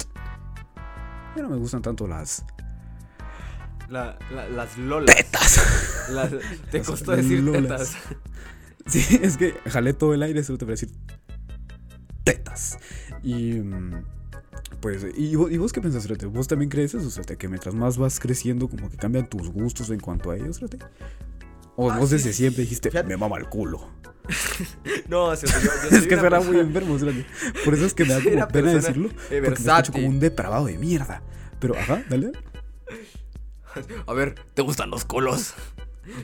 ya no me gustan tanto las La- la- las lolas. tetas. Las- te Las costó decir lolas. tetas. Sí, es que jalé todo el aire, solo te voy a decir tetas. Y mm, pues, ¿y vos, y vos qué pensás, Rete? ¿Vos también crees eso, Rete? Que mientras más vas creciendo, como que cambian tus gustos en cuanto a ellos, Rete? O Ah, vos sí, desde sí, siempre dijiste, Fíjate. me mama el culo. No, o sea, yo, yo soy es que suena muy enfermo, Rete. Por eso es que me da como pena decirlo. Porque me escucho como un depravado de mierda. Pero, ajá, dale. A ver, ¿te gustan los culos?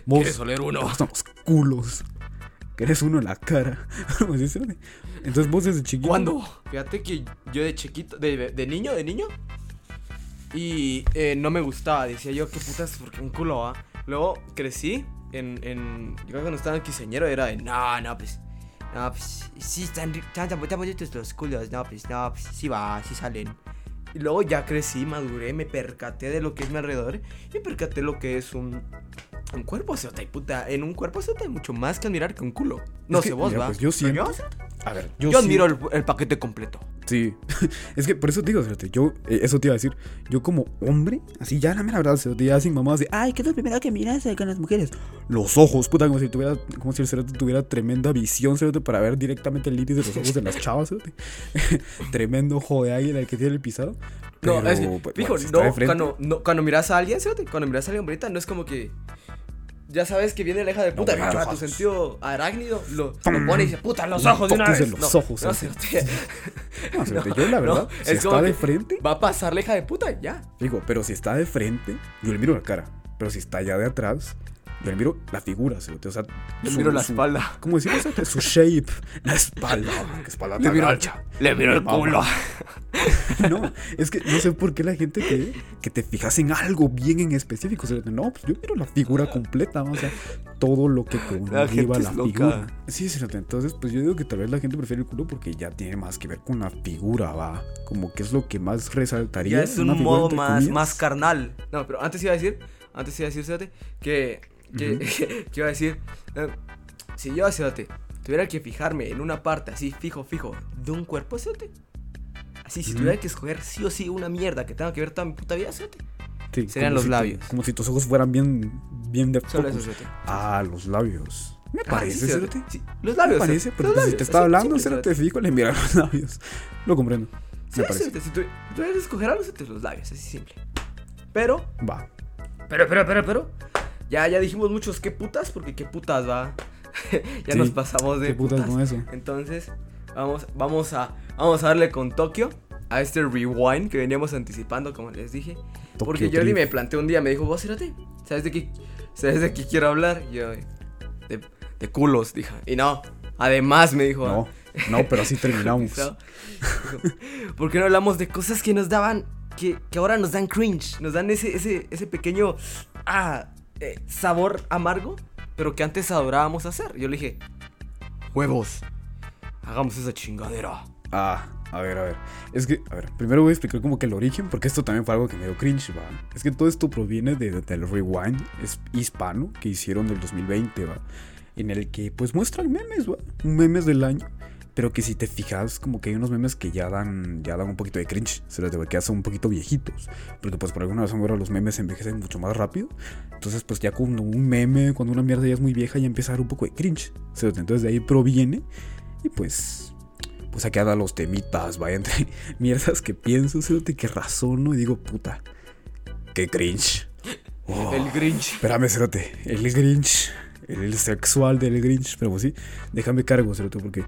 Vos, ¿Quieres oler uno? te gustan los culos. Querés uno en la cara. Entonces vos desde chiquito. ¿Cuándo? Fíjate que yo de chiquito, de, de niño, de niño. Y eh, no me gustaba. Decía yo, qué putas, porque un culo va. Luego crecí en, en. Yo creo que cuando estaba en quiseñero era de, no, no, pues. No, pues. Sí, están, están tan bonitos los culos. No, pues, no, pues. Sí va, sí salen. Y luego ya crecí, maduré, me percaté de lo que es mi alrededor. Y me percaté lo que es un. Un cuerpo, se y puta. En un cuerpo se hay mucho más que admirar que un culo. No Es que, sé vos, mira, va. pues, yo siento- yo- A ver, Yo, sí- admiro el, el paquete completo. Sí, es que por eso te digo, fíjate, yo, eh, eso te iba a decir, yo como hombre, así ya la mera verdad, se ya sin mamá, así, ay, ¿qué es lo primero que miras eh, con las mujeres? Los ojos, puta, como si tuviera, como si el cerote tuviera tremenda visión, cerote, para ver directamente el iris de los ojos de las chavas, cerote. Tremendo ojo de águila el que tiene el pisado. No, es que, pues, fijo, bueno, si de no, cuando, no, cuando miras a alguien, ¿cierto? Cuando miras a alguien bonita, no es como que. Ya sabes que viene la hija de puta, güey, ah, tu sentido arácnido, lo, lo pone y dice, puta, los ojos de una vez. los no, ojos, no, cerote. No, yo la verdad, No, si es como está de frente, Va a pasar la hija de puta, ya. digo, pero si está de frente, yo le miro la cara, pero si está allá de atrás, le miro la figura, o sea, Le miro la su- espalda. ¿Cómo decirlo? cerote? Su shape, la espalda, que espalda Le miro, ancha. le miro el culo. No, es que no sé por qué la gente cree que te fijas en algo bien en específico. O sea, no, pues yo miro la figura completa, o sea, todo lo que conlleva la, loca. figura. Sí, cierto. Entonces, pues yo digo que tal vez la gente prefiere el culo porque ya tiene más que ver con la figura, va. Como que es lo que más resaltaría. Ya es una un modo más, más carnal. No, pero antes iba a decir, antes iba a decir, fíjate, que, que, que iba a decir, eh, si yo, fíjate, tuviera que fijarme en una parte así, fijo, fijo, de un cuerpo, fíjate. Así, si Ujú. tuviera que escoger sí o sí una mierda que tenga que ver toda mi puta vida, fíjate. Sí, serían los si labios. como si tus ojos fueran bien, bien de Solo eso. Ah, los labios. Me Ah, parece, sí, cerote. Sí, los Me labios. parece, fíjate, pero pues, si te está hablando, cerote, fijo, le mira los labios. Lo comprendo. Sí, Me parece. si tuvieras que escoger algo, fíjate, los labios, así simple. Pero, Va. Pero, pero, pero, pero. Ya, ya dijimos muchos qué putas, porque qué putas va. ya Sí, nos pasamos de ¿Qué putas con eso? Entonces, vamos, vamos a. Vamos a darle con Tokio. A este rewind que veníamos anticipando, como les dije. porque Jordi me planteó un día, me dijo, vos, ¿sabes de qué? ¿Sabes de qué quiero hablar? Y yo, de, de culos, dije. Y no, además me dijo. No, no, pero así terminamos. ¿Por qué no hablamos de cosas que nos daban, que, que ahora nos dan cringe? Nos dan ese, ese, ese pequeño ah, eh, sabor amargo, pero que antes adorábamos hacer. Yo le dije, huevos, hagamos esa chingadera. Ah, a ver, a ver. Es que, a ver, primero voy a explicar como que el origen, porque esto también fue algo que me dio cringe, va. Es que todo esto proviene de, del rewind hispano que hicieron del 2020, va. En el que, pues, muestran memes, va. Memes del año. Pero que si te fijas, como que hay unos memes que ya dan, ya dan un poquito de cringe. Se los que ya son un poquito viejitos. Porque, pues, por alguna razón ahora los memes envejecen mucho más rápido. Entonces, pues, ya cuando un meme, cuando una mierda ya es muy vieja, ya empieza a dar un poco de cringe. ¿cierto? Entonces, de ahí proviene. Y pues, pues aquí andan los temitas, vaya, entre mierdas que pienso, cerote, que razono y digo, puta, qué cringe. Oh, El Grinch. Espérame, cerote, el Grinch, el sexual del Grinch, pero pues sí, déjame cargo, cerote, porque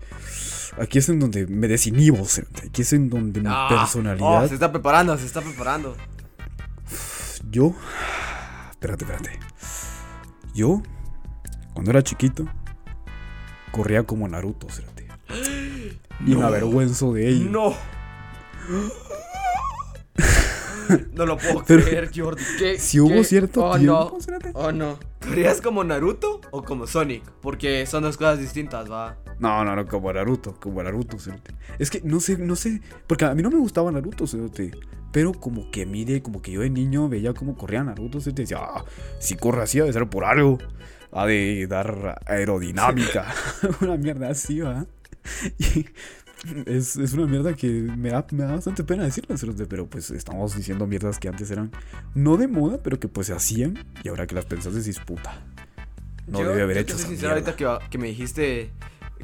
aquí es en donde me desinhibo, cerote, aquí es en donde mi Ah, personalidad, oh, se está preparando, se está preparando. yo, espérate, espérate, yo, cuando era chiquito, corría como Naruto, cerote, y me No. avergüenzo de ello. No. No lo puedo Pero- creer, Jordi. ¿Qué- Si hubo qué? cierto oh, tiempo, No. espérate. Oh, no. ¿Querías como Naruto o como Sonic? Porque son dos cosas distintas, va. No, no, no, como Naruto, como Naruto, cerote. Es que no sé, no sé, porque a mí no me gustaba Naruto, cerote. Pero como que mire, como que yo de niño veía cómo corría Naruto, cerote. y Decía, ah, si corre así, ha de ser por algo. Ha de dar aerodinámica. una mierda así, va. Y es, es una mierda que me da, me da bastante pena decirlo. Pero pues estamos diciendo mierdas que antes eran no de moda, pero que pues se hacían. Y ahora que las pensás decís, puta. No Yo- debe haber yo hecho sincero, mierda. ahorita que, que me dijiste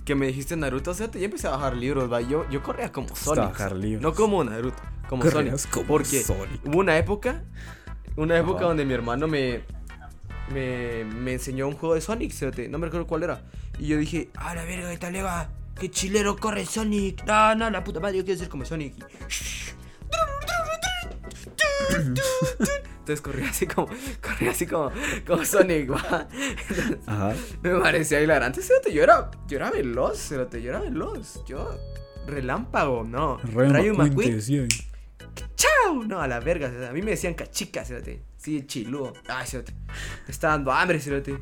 que me dijiste Naruto, o sea, yo empecé a bajar libros, va. Yo, yo corría como Sonic. bajar libros. No como Naruto, como Sonic. como porque Sonic. hubo una época, una época Ajá. donde mi hermano me, me, me enseñó un juego de Sonic, no me recuerdo cuál era. Y yo dije, a la verga, esta leva, qué chilero corre Sonic. No, no, la puta madre, yo quiero ser como Sonic. Entonces corría así como, corría así como, como Sonic, va. Entonces, Ajá. me parecía hilarante, yo era, yo era veloz, yo era veloz, yo... Relámpago, no. Rayo Rayo McQueen McQueen. ¡Chao! No, a la verga. A mí me decían cachica, cerote. Sí, chiludo. Ay, cerote. Me está dando hambre, cerote.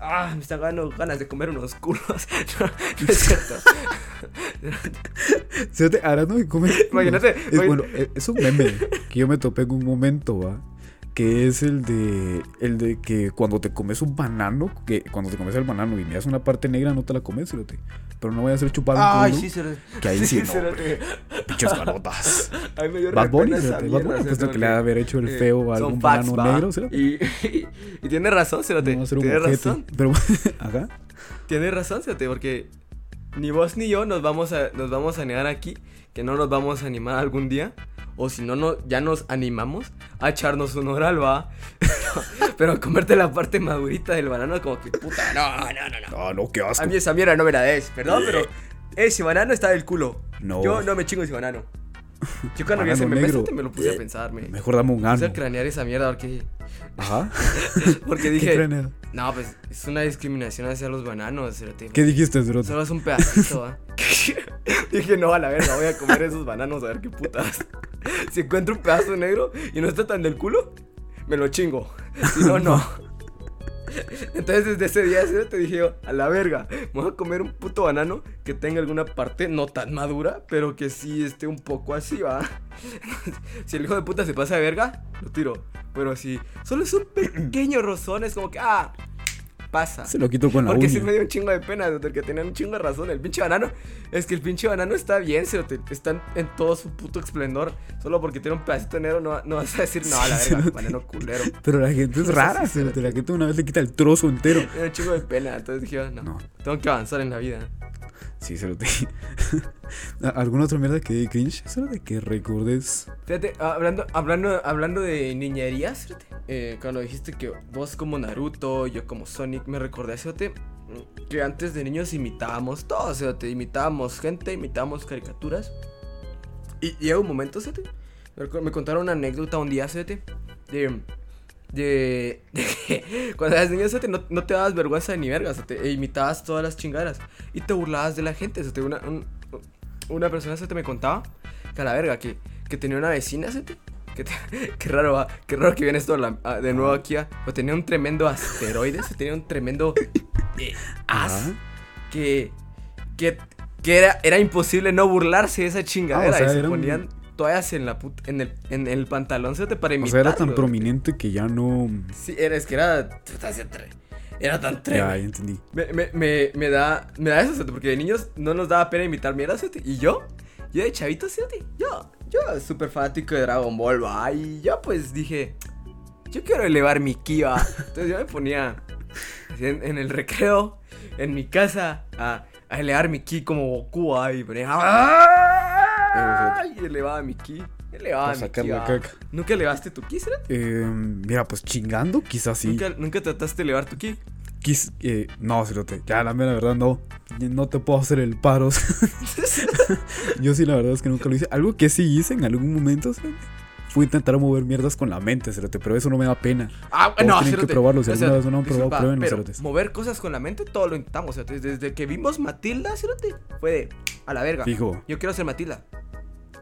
Ah, me están dando ganas de comer unos culos. No, no es cierto. Fíjate, hablando de comer. Imagínate, Es, bueno, es es un meme que yo me topé en un momento, ¿va? Que es el de. El de que cuando te comes un banano, que cuando te comes el banano y miras una parte negra, no te la comes, fíjate. Pero no vaya a ser chupar un Ay, culo, sí, cerote. que ahí sí, no, cerote. Pinches carotas. Ay, me dio Bad Bunny, pena esa fíjate. Bad Bunny, mierda, pues lo que cerote. le ha haber hecho el Eh, feo a algún facts, banano va. negro, ¿cierto? Y, y, y tiene razón, cerote. No Tiene razón. Pero, ajá. Tienes razón, Cerote, porque ni vos ni yo nos vamos a, nos vamos a negar aquí que no nos vamos a animar algún día. O si no, no, ya nos animamos a echarnos un oral, va. Pero comerte la parte madurita del banano, como que puta, no, no, no, no. Ah, no, qué asco. A mí esa mierda no me la des, perdón, pero ese banano está del culo. No. Yo no me chingo ese banano. Yo cuando vi ese meme. Cerote, me lo puse a pensar, me Mejor dame un puse a ano. cranear esa mierda porque, Ajá. porque ¿Qué dije, cranea? no, pues es una discriminación hacia los bananos, Cerote. ¿Qué dijiste, Cerote? Solo es un pedacito, ¿va? Dije, no, a la verga, voy a comer esos bananos a ver qué putas. Si encuentro un pedazo negro y no está tan del culo, me lo chingo. Si no, no. Entonces desde ese día te dije yo, a la verga, voy a comer un puto banano que tenga alguna parte no tan madura, pero que sí esté un poco así, va. Si el hijo de puta se pasa de verga, lo tiro. Pero si solo es un pequeño rozón, es como que, ah, pasa. Se lo quito con la Porque uña. sí me dio un chingo de pena, porque tenían un chingo de razón. El pinche banano, es que el pinche banano está bien, cerote, está en, todo su puto esplendor. Solo porque tiene un pedacito negro, no, no vas a decir, no, a la verga, banano culero. Pero la gente es rara, cerote. La gente una vez le quita el trozo entero. Me dio un chingo de pena, entonces dije, "Ah, no, No. tengo que avanzar en la vida. Sí, cerote. ¿Alguna otra mierda que cringe? Cerote, que recuerdes. Fíjate, ah, hablando, hablando, hablando de niñerías, fíjate, eh, cuando dijiste que vos como Naruto, yo como Sonic, me recordé, fíjate, que antes de niños imitábamos todo, fíjate, imitábamos gente, imitábamos caricaturas. Y llega un momento, fíjate, me contaron una anécdota un día, fíjate, de... De, de que cuando eras niño, fíjate, no, no te dabas vergüenza ni vergas, fíjate, e imitabas todas las chingaderas y te burlabas de la gente. Una, un- una persona fíjate, me contaba que a la verga, que, que tenía una vecina, que te- qué raro, va, qué raro que vienes ah, de nuevo aquí, ah, pero tenía un tremendo asteroide, se tenía un tremendo eh, as que, que, que era, era imposible no burlarse de esa chingadera Ah, o sea, y se un- ponían toallas en, la put- en, el, en el pantalón, fíjate, para O imitarlo. sea, era tan prominente que ya no. Sí, era, es que era, era tan Ya, tremendo. ya entendí. Me, me, me, me da, me da eso, porque de niños no nos daba pena imitar mierdas, fíjate, y yo, yo de chavito, fíjate, yo, yo súper fanático de Dragon Ball, va, y yo pues dije, yo quiero elevar mi ki, va. entonces yo me ponía, en, en el recreo, en mi casa, a, a elevar mi ki como Goku ahí, pero ¡ay! Elevaba mi ki. Elevaba mi sacar ki. la ah. caca. ¿Nunca elevaste tu ki, será? Eh, mira, pues chingando, quizás sí. ¿Nunca, ¿Nunca trataste de elevar tu ki? Quis- eh, no, cerote, ya la mera verdad no. No te puedo hacer el paro. Yo sí, la verdad es que nunca lo hice. Algo que sí hice en algún momento, cerote, fue intentar mover mierdas con la mente, cerote, pero eso no me da pena. Ah, Todos no, tienen que cerote. probarlo, si alguna vez no han probado, pruébenlo, pero cerotes. Mover cosas con la mente, todo lo intentamos, cerote. Desde que vimos Matilda, cerote, fue de a la verga. Fijo, Yo quiero ser Matilda.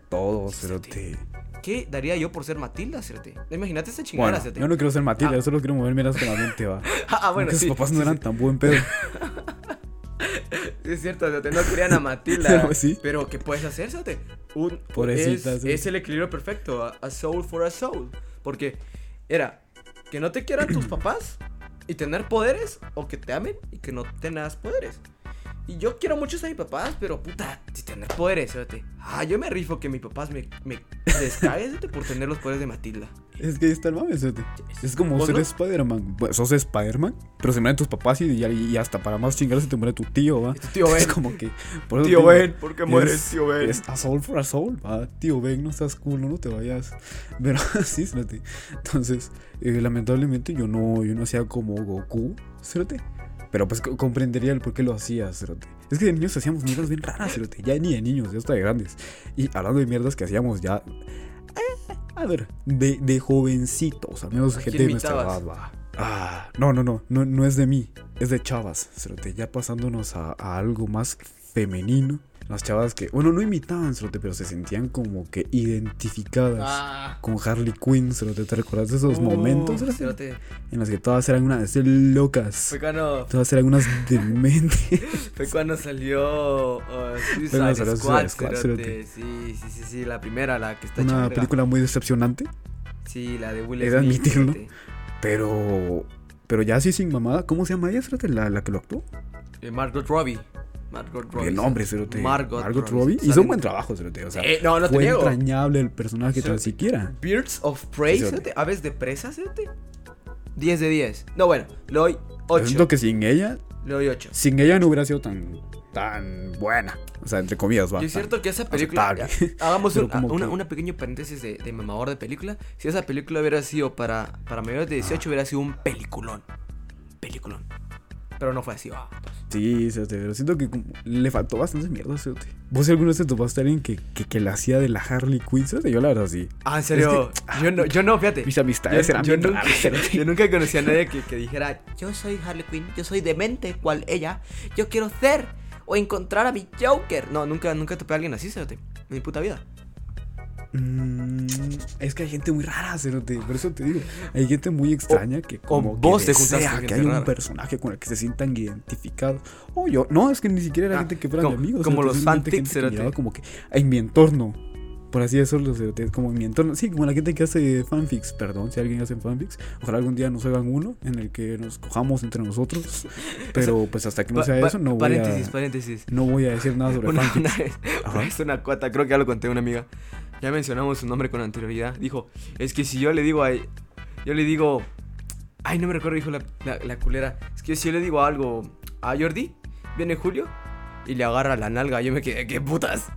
todo, cerote. ¿Qué daría yo por ser Matilda, cerote? Imagínate esta chingada, Bueno, cerote. yo no quiero ser Matilda, Ah. yo solo quiero mover mierdas con la mente, va. Ah, bueno, Porque sí. sus papás no eran sí. tan buen pedo. Es cierto, cerote, no querían a Matilda. Pero sí. Pero, ¿qué puedes hacer? Un, Pobrecita, es, sí. es el equilibrio perfecto. A, a soul for a soul. Porque era que no te quieran tus papás y tener poderes, o que te amen y que no tengas poderes. Y yo quiero mucho a mis papás, pero puta, si tener poderes, cerote. Ah, yo me rifo que mis papás me, me descaguen por tener los poderes de Matilda. Es que ahí está el mame, cerote. Es como ¿Vos ser no? Spider-Man. Bueno, sos Spider-Man, pero se mueren tus papás y, hasta para más chingar se te muere tu tío, va. Tío Es Ben. como que. por Tío digo, Ben, ¿por qué mueres, es- tío Ben? Es a soul for a soul, va. Tío Ben, no seas culo, no te vayas. Pero sí, cerote. Entonces, eh, lamentablemente yo no, yo no hacía como Goku, cerote. Pero pues co- comprendería el por qué lo hacía, cerote. Es que de niños hacíamos mierdas bien raras, cerote. Ya ni de niños, ya hasta de grandes. Y hablando de mierdas que hacíamos ya. eh, a ver, de, de jovencitos, al menos ¿A gente de nuestra edad, va. Ah, no, no, no, no, no es de mí, es de chavas, cerote. Ya pasándonos a, a algo más femenino. Las chavas que, bueno, no imitaban, cerote, pero se sentían como que identificadas Ah. con Harley Quinn, cerote. ¿Te recuerdas de esos Uh, momentos. En las que todas eran unas locas. Fue cuando, Todas eran unas dementes. fue cuando salió uh, Suicide Squad, Squad. Sí, sí, sí, sí, la primera, la que está Una película muy decepcionante, Sí, la de Will Smith. admitirlo. pero. Pero ya así sin mamada, ¿cómo se llama ella? La, la que lo actuó. Eh, Margot Robbie. Margot Robbie. El nombre, cerote. Margot, Margot Robbie. Robbie. Hizo un buen trabajo, cerote. O sea, Eh, no, no te fue niego. entrañable el personaje tan siquiera. Birds of Prey, cerote. Aves de presa, cerote. 10 de 10. No, bueno, le doy Yo siento 8. que sin ella, Le doy 8. sin ella no hubiera sido tan, tan buena. O sea, entre comillas, va. Y es cierto que esa película. aceptable. Hagamos un- una, que- una pequeño paréntesis de, de mamador de película. Si esa película hubiera sido para, para mayores de 18, hubiera sido un peliculón. Peliculón. Pero no fue así. Sí, cerote, pero siento que le faltó bastante mierda, cerote. ¿Vos alguna vez te topaste a alguien que, que, que la hacía de la Harley Quinn, cerote? Yo la verdad sí. Ah, en serio. yo, no, yo no, fíjate. Mis amistades eran bien nunca, raras, yo nunca conocí a nadie que, que dijera, yo soy Harley Quinn, yo soy demente, cual ella, yo quiero ser o encontrar a mi Joker. No, nunca, nunca topé a alguien así, cerote, en mi puta vida. Mm, es que hay gente muy rara, cerote. Por eso te digo. Hay gente muy extraña que como vos que te desea con que haya un personaje con el que se sientan identificados. O yo, no, es que ni siquiera era Ah, gente que fueran como- amigos. como los que cerote. como que en mi entorno. Por así decirlo, cerote, como en mi entorno. Sí, como la gente que hace fanfics. Perdón si alguien hace fanfics. Ojalá algún día nos hagan uno en el que nos cojamos entre nosotros. Pero pues hasta que no sea eso, no voy paréntesis, a, paréntesis. no voy a decir nada sobre Una, fanfics. una vez, una vez una cuata, creo que ya lo conté a una amiga. Ya mencionamos su nombre con anterioridad. Dijo, es que si yo le digo a yo le digo, ay, no me recuerdo, dijo la, la, la culera. Es que si yo le digo algo a Jordi, viene Julio y le agarra la nalga. Yo me quedé, ¿qué putas?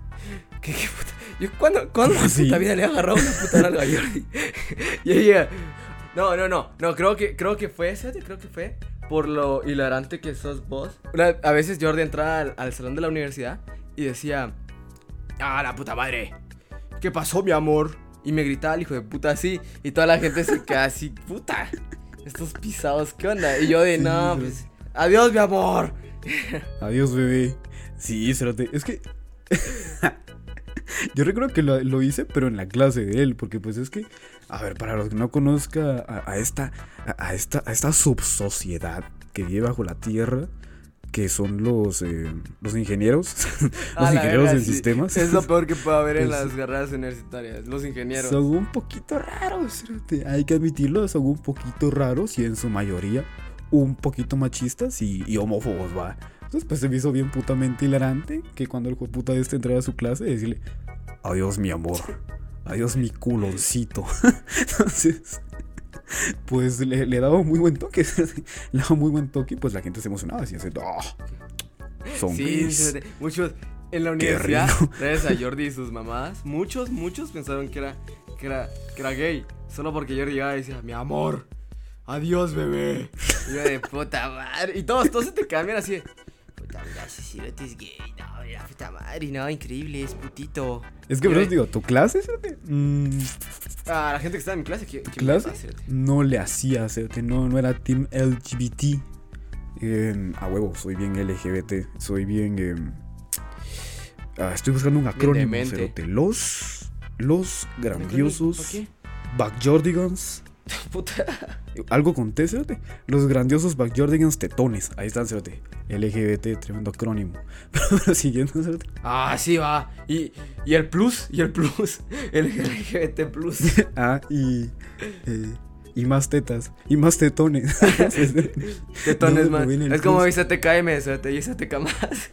¿Qué, qué putas? Yo, ¿cuándo, ¿cuándo Sí. puta vida le he agarrado una puta nalga a Jordi? y ella, no, no, no, no, creo que, creo que fue, ¿sabes? Creo que fue por lo hilarante que sos vos. Una- a veces Jordi entraba al, al salón de la universidad y decía, ah, la puta madre, ¿qué pasó, mi amor? Y me gritaba el hijo de puta así, y toda la gente se queda así, puta, estos pisados, ¿qué onda? Y yo de, Sí, no, pues, adiós, mi amor. Adiós, bebé. Sí, cerote. Es que. Yo recuerdo que lo, lo hice, pero en la clase de él. Porque, pues es que. A ver, para los que no conozcan a, a esta. A, a esta. A esta subsociedad que vive bajo la tierra. Que son los. eh, los ingenieros. los ingenieros verga, en sí. sistemas. Es lo peor que puede haber en Pues- las carreras universitarias, los ingenieros. Son un poquito raros. Hay que admitirlo, son un poquito raros y en su mayoría un poquito machistas y, y homófobos, va. Entonces, pues se me hizo bien putamente hilarante que cuando el hijo de puta este entrara a su clase decirle, adiós mi amor, adiós mi culoncito. Entonces, pues le, le daba un muy buen toque. le daba muy buen toque y pues la gente se emocionaba. Así, así. Sí, Zombies. fíjate, muchos en la universidad, gracias a Jordi y sus mamás, muchos, muchos pensaron que era, que era, que era gay. Solo porque Jordi llegaba y decía, mi amor, adiós bebé. Y yo de puta madre. Y todos, todos se te cambian así de, puta mira, ese cerote es gay, no, puta madre, no, increíble, es putito. Es que, bro, digo, tu clase, mm, A la gente que estaba en mi clase, ¿qué, tu qué clase no le hacía, cerote, no, no era team LGBT. Eh, a huevo, soy bien LGBT, soy bien... eh, ah, estoy buscando un acrónimo, cerote. Los, los grandiosos ¿Por qué? Backyardigans. Puta. Algo con T, cerote. Los grandiosos Backyardigans tetones. Ahí están, cerote. LGBT, tremendo acrónimo. Pero siguiendo, cerote. Ah, sí, va. Y, y el plus, y el plus, el LGBT plus. Ah, y. eh, y más tetas. Y más tetones. Tetones, No, el Es como plus. IZTKM, y IZTK más.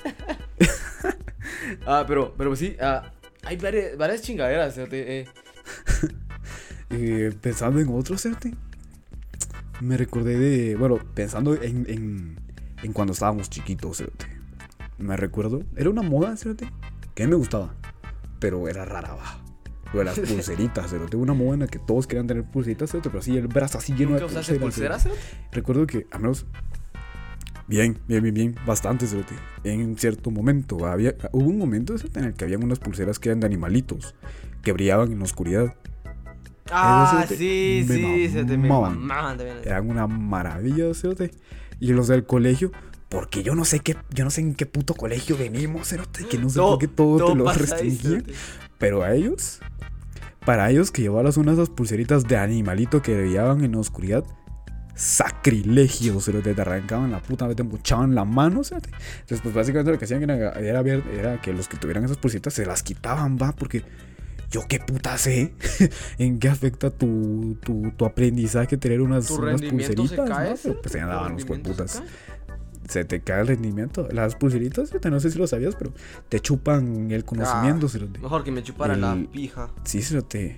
ah, pero, pero sí, ah, hay varias, varias chingaderas, fíjate, eh. Eh, pensando en otro, cerote. Me recordé de. Bueno, pensando en, en, en cuando estábamos chiquitos, cerote. Me recuerdo. Era una moda, cerote. Que a mí me gustaba. Pero era rara, va. Lo de las pulseritas. Una moda en la que todos querían tener pulseritas, cerote. Pero así el brazo así lleno ¿Nunca de pulseras. pulseras, cerote. Recuerdo que, al menos. Bien, bien, bien, bien. Bastante, cerote. En cierto momento. Había, hubo un momento en el que habían unas pulseras que eran de animalitos. Que brillaban en la oscuridad. Ah, Eso te- sí, me sí, se te me mamaban. también. Eran una maravilla, cerote. Y los del colegio, porque yo no sé qué, yo no sé en qué puto colegio venimos, cerote, que no sé Todo- por qué todo, todo te lo restringían. Pero a ellos, para ellos que llevaras una de esas pulseritas de animalito que brillaban en la oscuridad, sacrilegio, cerote, te arrancaban la puta, te empuchaban la mano, cerote. Entonces, pues básicamente lo que hacían era, era, ver- era que los que tuvieran esas pulseritas se las quitaban, va, porque yo qué puta sé en qué afecta tu, tu, tu aprendizaje tener unas, Tu unas se pulseritas, cae, ¿no? cerote, Pues se tu daban los se putas. Se te cae el rendimiento. Las pulseritas, no sé si lo sabías, pero te chupan el conocimiento, Ah. Mejor que me chuparan la pija. Sí, cerote.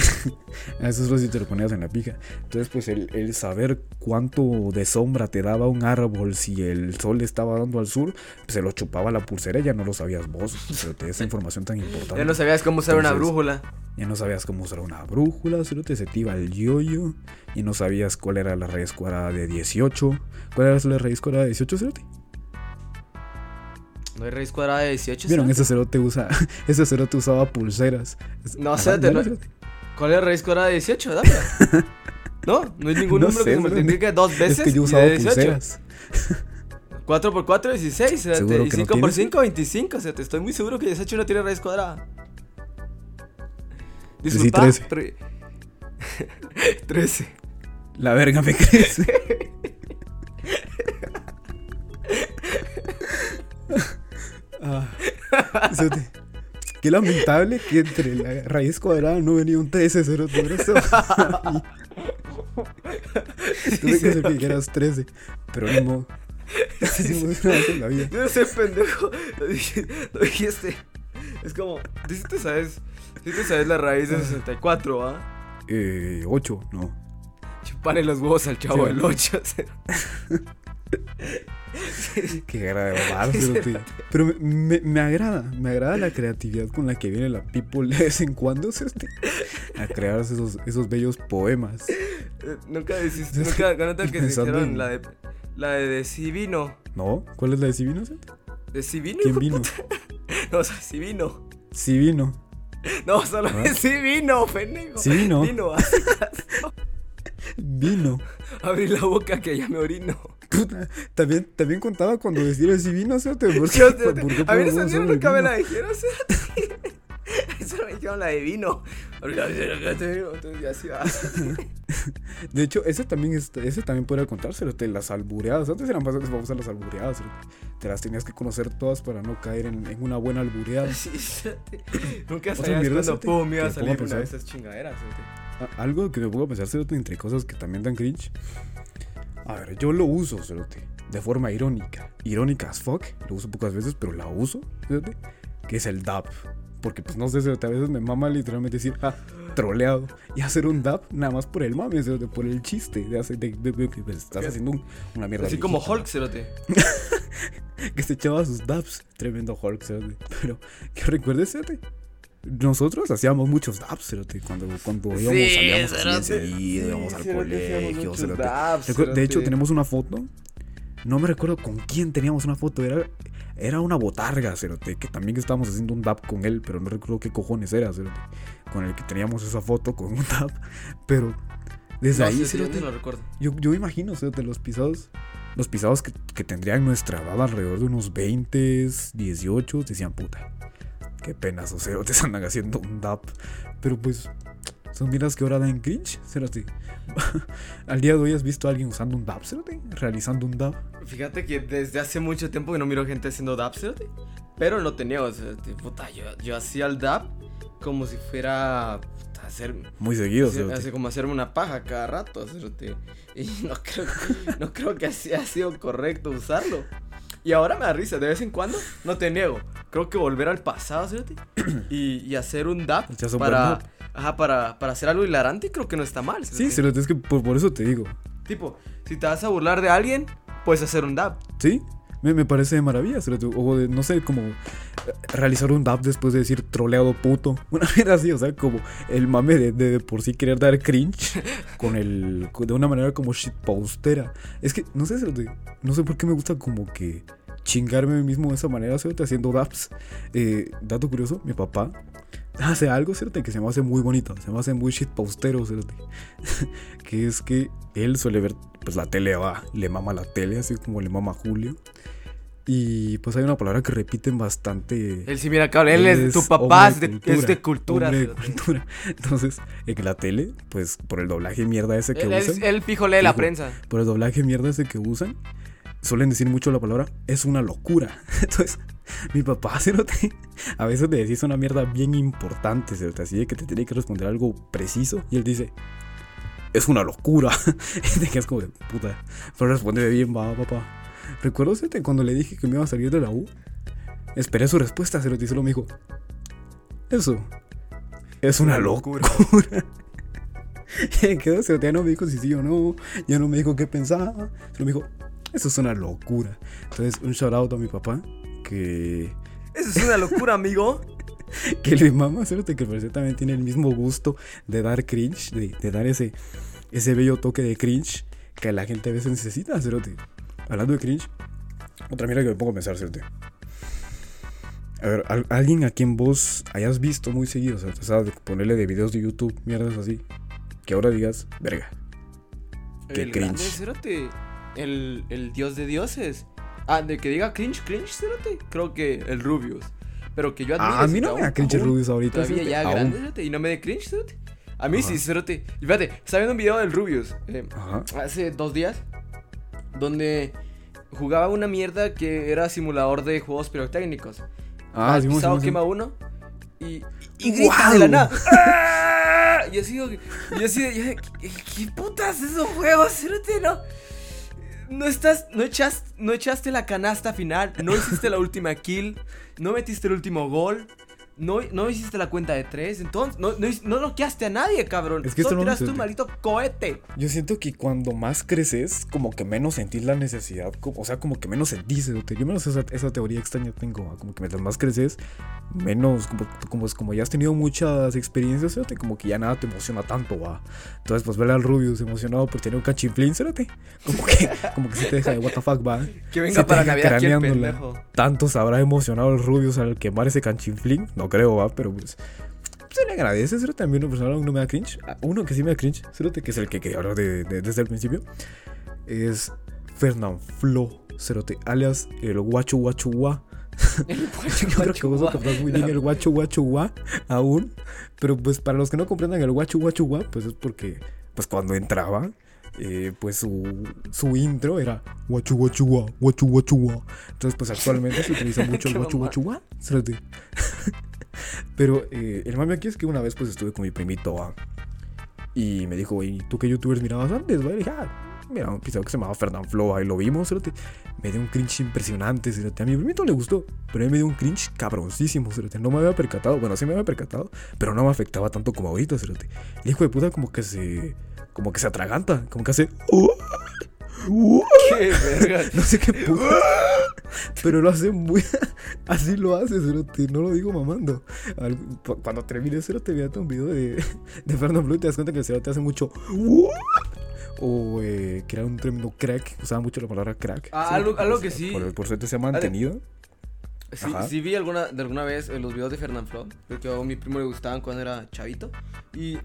A eso es si te lo ponías en la pija. Entonces, pues el, el saber cuánto de sombra te daba un árbol si el sol estaba dando al sur, pues se lo chupaba la pulsera y ya no lo sabías vos. cerote, esa información tan importante. Ya no sabías cómo usar una brújula. Ya no sabías cómo usar una brújula, cerote, se te iba el yoyo. Y no sabías cuál era la raíz cuadrada de 18. ¿Cuál era la raíz cuadrada de 18, cerote? No hay raíz cuadrada de 18. Vieron, ese cerote usa, ese cerote usaba pulseras. No, cerote, no-. ¿Cuál es la raíz cuadrada de 18? Dame. No, no hay ningún No número sé, que se multiplique dos veces. Es que yo usaba de 18. pulseras. 4 por 4 16, cerote, ¿Seguro y que no 5 por tienes? 5 25, te estoy muy seguro que 18 no tiene raíz cuadrada. Disculpa, 13. pero- 13. La verga me crece. Ah, Qué lamentable que entre la raíz cuadrada no venía un 13, cerote. pero eso- Tuve que hacer que dijeras 13. Pero ni modo. Hicimos una vez en la vida. Yo no sé, pendejo. Lo dije- lo dijiste. Es como, sí te sabes, sí te sabes la raíz de 64, ¿ah? Eh, 8, no. Chupale los huevos al chavo Sí, del 8. Qué cara de cerote. Pero me, agrada, me agrada la creatividad con la que viene la people de vez en cuando, A crear esos, esos bellos poemas. Eh, Nunca deciste, nunca, nunca que dijeron en- la de, la de, de. ¿No? ¿Cuál es la de Sivino, cerote? ¿De? ¿Quién vino? No, o sea, Sivino. Sivino. No, solo ¿Ah? Sivino, pendejo. Vino. Vino. abrí la boca que ya me orino. También, también contaba cuando decía el Sivino, cerote. ¿Por qué, a mí mierda el nunca me vino? la dijeron, cerote. Eso me dijeron la de vino. Así. De hecho, ese también, es, ese también podría contárselo, te las albureadas. Antes eran más famosas las albureadas. Te las tenías que conocer todas para no caer en, en una buena albureada. Sí. Nunca sabías cuando pum iba a a salir una de esas chingaderas. A- Algo que me pongo a pensar, entre cosas que también dan cringe. A ver, yo lo uso, cerote, de forma irónica. Irónica as fuck, lo uso pocas veces, pero la uso, cerote, que es el dab. porque pues no sé, cerote, a veces me mama literalmente decir, ah, troleado. Y hacer un dab nada más por el mame, cerote, por el chiste. De hacer, de, de- de- pues, estás haciendo un- una mierda. Así como viejita, Hulk, cerote. que se echaba sus dabs. Tremendo Hulk, cerote. Pero que recuerdes, cerote. Nosotros hacíamos muchos dabs, cerote, cuando, cuando íbamos, Sí, salíamos seguido, íbamos al colegio, dabs, De hecho, tenemos una foto. No me recuerdo con quién teníamos una foto. Era, era una botarga, cerote, que también estábamos haciendo un dab con él, pero no recuerdo qué cojones era, cerote. Con el que teníamos esa foto con un dab. Pero desde No, ahí, sí, sí, yo cerote, te lo recuerdo. yo, yo imagino, cerote, los pisados. Los pisados que, que tendrían nuestra edad alrededor de unos 20, 18, decían puta. Qué penas o cerotes andan haciendo un dab. Pero pues, son miras que ahora dan cringe, cerote. Al día de hoy has visto a alguien usando un dab, cerote, realizando un dab. Fíjate que desde hace mucho tiempo que no miro gente haciendo dab, cerote. Pero lo tenía, o sea, puta, yo, yo hacía el dab como si fuera hacer, Muy seguido, hacer- como hacerme una paja cada rato, cerote. Y no creo, no creo que así ha sido correcto usarlo. Y ahora me da risa, de vez en cuando, no te niego. Creo que volver al pasado, y, y hacer un buen para, ajá, para, para hacer algo hilarante, creo que no está mal. Sí, cerote, es que por, por eso te digo. Tipo, si te vas a burlar de alguien, puedes hacer un dab. Sí, me, me parece de maravilla. O de, no sé, como eh, realizar un dab después de decir troleado puto. Una mierda así, o sea, como el mame de, de, de por sí querer dar cringe con el. con- de una manera como shitpostera. Es que, no sé, no sé por qué me gusta como que chingarme a mí mismo de esa manera, cerote, haciendo dabs. Eh, dato curioso, mi papá hace algo, cerote, que se me hace muy bonito, se me hace muy shitpostero, cerote. que es que él suele ver, pues la tele va, le mama la tele, así como le mama a Julio. Y pues hay una palabra que repiten bastante. Él sí mira cable, él es, tu papá es de, es de cultura. hombre de cultura. Entonces, en la tele, pues por el doblaje mierda ese que Él, él, usan, él fijo lee la prensa. por el doblaje mierda ese que usan, suelen decir mucho la palabra, es una locura. Entonces, mi papá, cerote, a veces le decís una mierda bien importante, cerote, así de que te tiene que responder algo preciso, y él dice, es una locura. Y te como de puta, pero respóndeme bien, va, papá. Recuerdo, cerote, cuando le dije que me iba a salir de la U, esperé su respuesta, cerote, y solo me dijo, eso, es una locura. Y quedó, cerote, ya no me dijo si sí o no, ya no me dijo qué pensaba, solo me dijo, eso es una locura. Entonces, un shout out a mi papá, que, Eso es una locura, amigo. que le mama, cerote, que parece también tiene el mismo gusto de dar cringe, de, de dar ese, ese bello toque de cringe que la gente a veces necesita, cerote. Hablando de cringe, otra mira que me pongo a pensar, cerote. A ver, al- alguien a quien vos hayas visto muy seguido, cerote, o sea, de ponerle de videos de YouTube, mierdas así, que ahora digas, verga. Qué el cringe. grande. El, el dios de dioses. Ah, de que diga cringe, cringe, cerote. Creo que el Rubius. Pero que yo admire. Ah, a mí no me da cringe aún Rubius ahorita, Todavía ya aún. grande, cerote, Y no me dé cringe, cerote. A mí Ajá. sí, cerote. Y fíjate, estaba viendo un video del Rubius. eh, Ajá. hace dos días. Donde jugaba una mierda que era simulador de juegos pirotécnicos. Ah, Al Simón, pisado quema uno y, y grita de la nada. ¡Ah! Y así, y así, ¿qué, putas esos juegos? Cerote, no. No estás, no echaste, no echaste la canasta final, no hiciste la última kill, no metiste el último gol, no, no hiciste la cuenta de tres, entonces no, no, no a nadie, cabrón. Es que Solo tiraste se- un maldito cohete. Yo siento que cuando más creces, como que menos sentís la necesidad, como- o sea, como que menos sentís, yo menos esa, esa teoría extraña tengo, como que mientras más creces, menos, como, como, como ya has tenido muchas experiencias, como que ya nada te emociona tanto, va. Entonces, pues ver al Rubius emocionado por tener un cachinflín, cerote, como que, como que sí te deja de what the fuck, va. Que venga Sí te para Navidad. Tanto se habrá emocionado el Rubius al quemar ese canchinflín, no creo, va, pero pues... Se le agradece, cerote, una persona no me da cringe. Ah, Uno que sí me da cringe, cerote, que es el que quería hablar de- de- desde el principio, es Fernán Flo, cerote, alias el guacho guacho gua. El Yo creo que vos captás muy bien el guacho guacho gua aún, pero pues para los que no comprendan el guacho guacho gua, pues es porque, pues cuando entraba, eh, pues su, su intro era guachu guachu gua, guachu guachu gua. Entonces pues actualmente se utiliza mucho el guachu guachu gua. cerote. Pero eh, el mame aquí es que una vez pues estuve con mi primito ¿va? y me dijo, ¿y tú qué youtubers mirabas antes? ¿va? Y dije, ah, mira, un pisado que se llamaba Fernand Flo, ahí lo vimos, cerote. Me dio un cringe impresionante, cerote. A mi primito le gustó, pero a mí me dio un cringe cabroncísimo, cerote. No me había percatado, bueno, sí me había percatado, pero no me afectaba tanto como ahorita, cerote. El hijo de puta como que se, como que se atraganta, como que hace... Qué verga. No sé qué puta. Pero lo hace muy. Así lo hace, Cerote. No lo digo mamando. Cuando termine Cerote, véate un video de, de Fernando Blue y te das cuenta que el Cerote hace mucho. O eh, que era un tremendo crack. Usaba mucho la palabra crack. Ah, algo- algo que sí. Por, por suerte se ha mantenido. Sí, sí vi alguna, de alguna vez eh, los videos de Fernand Flo, porque a mi primo le gustaban cuando era chavito. Y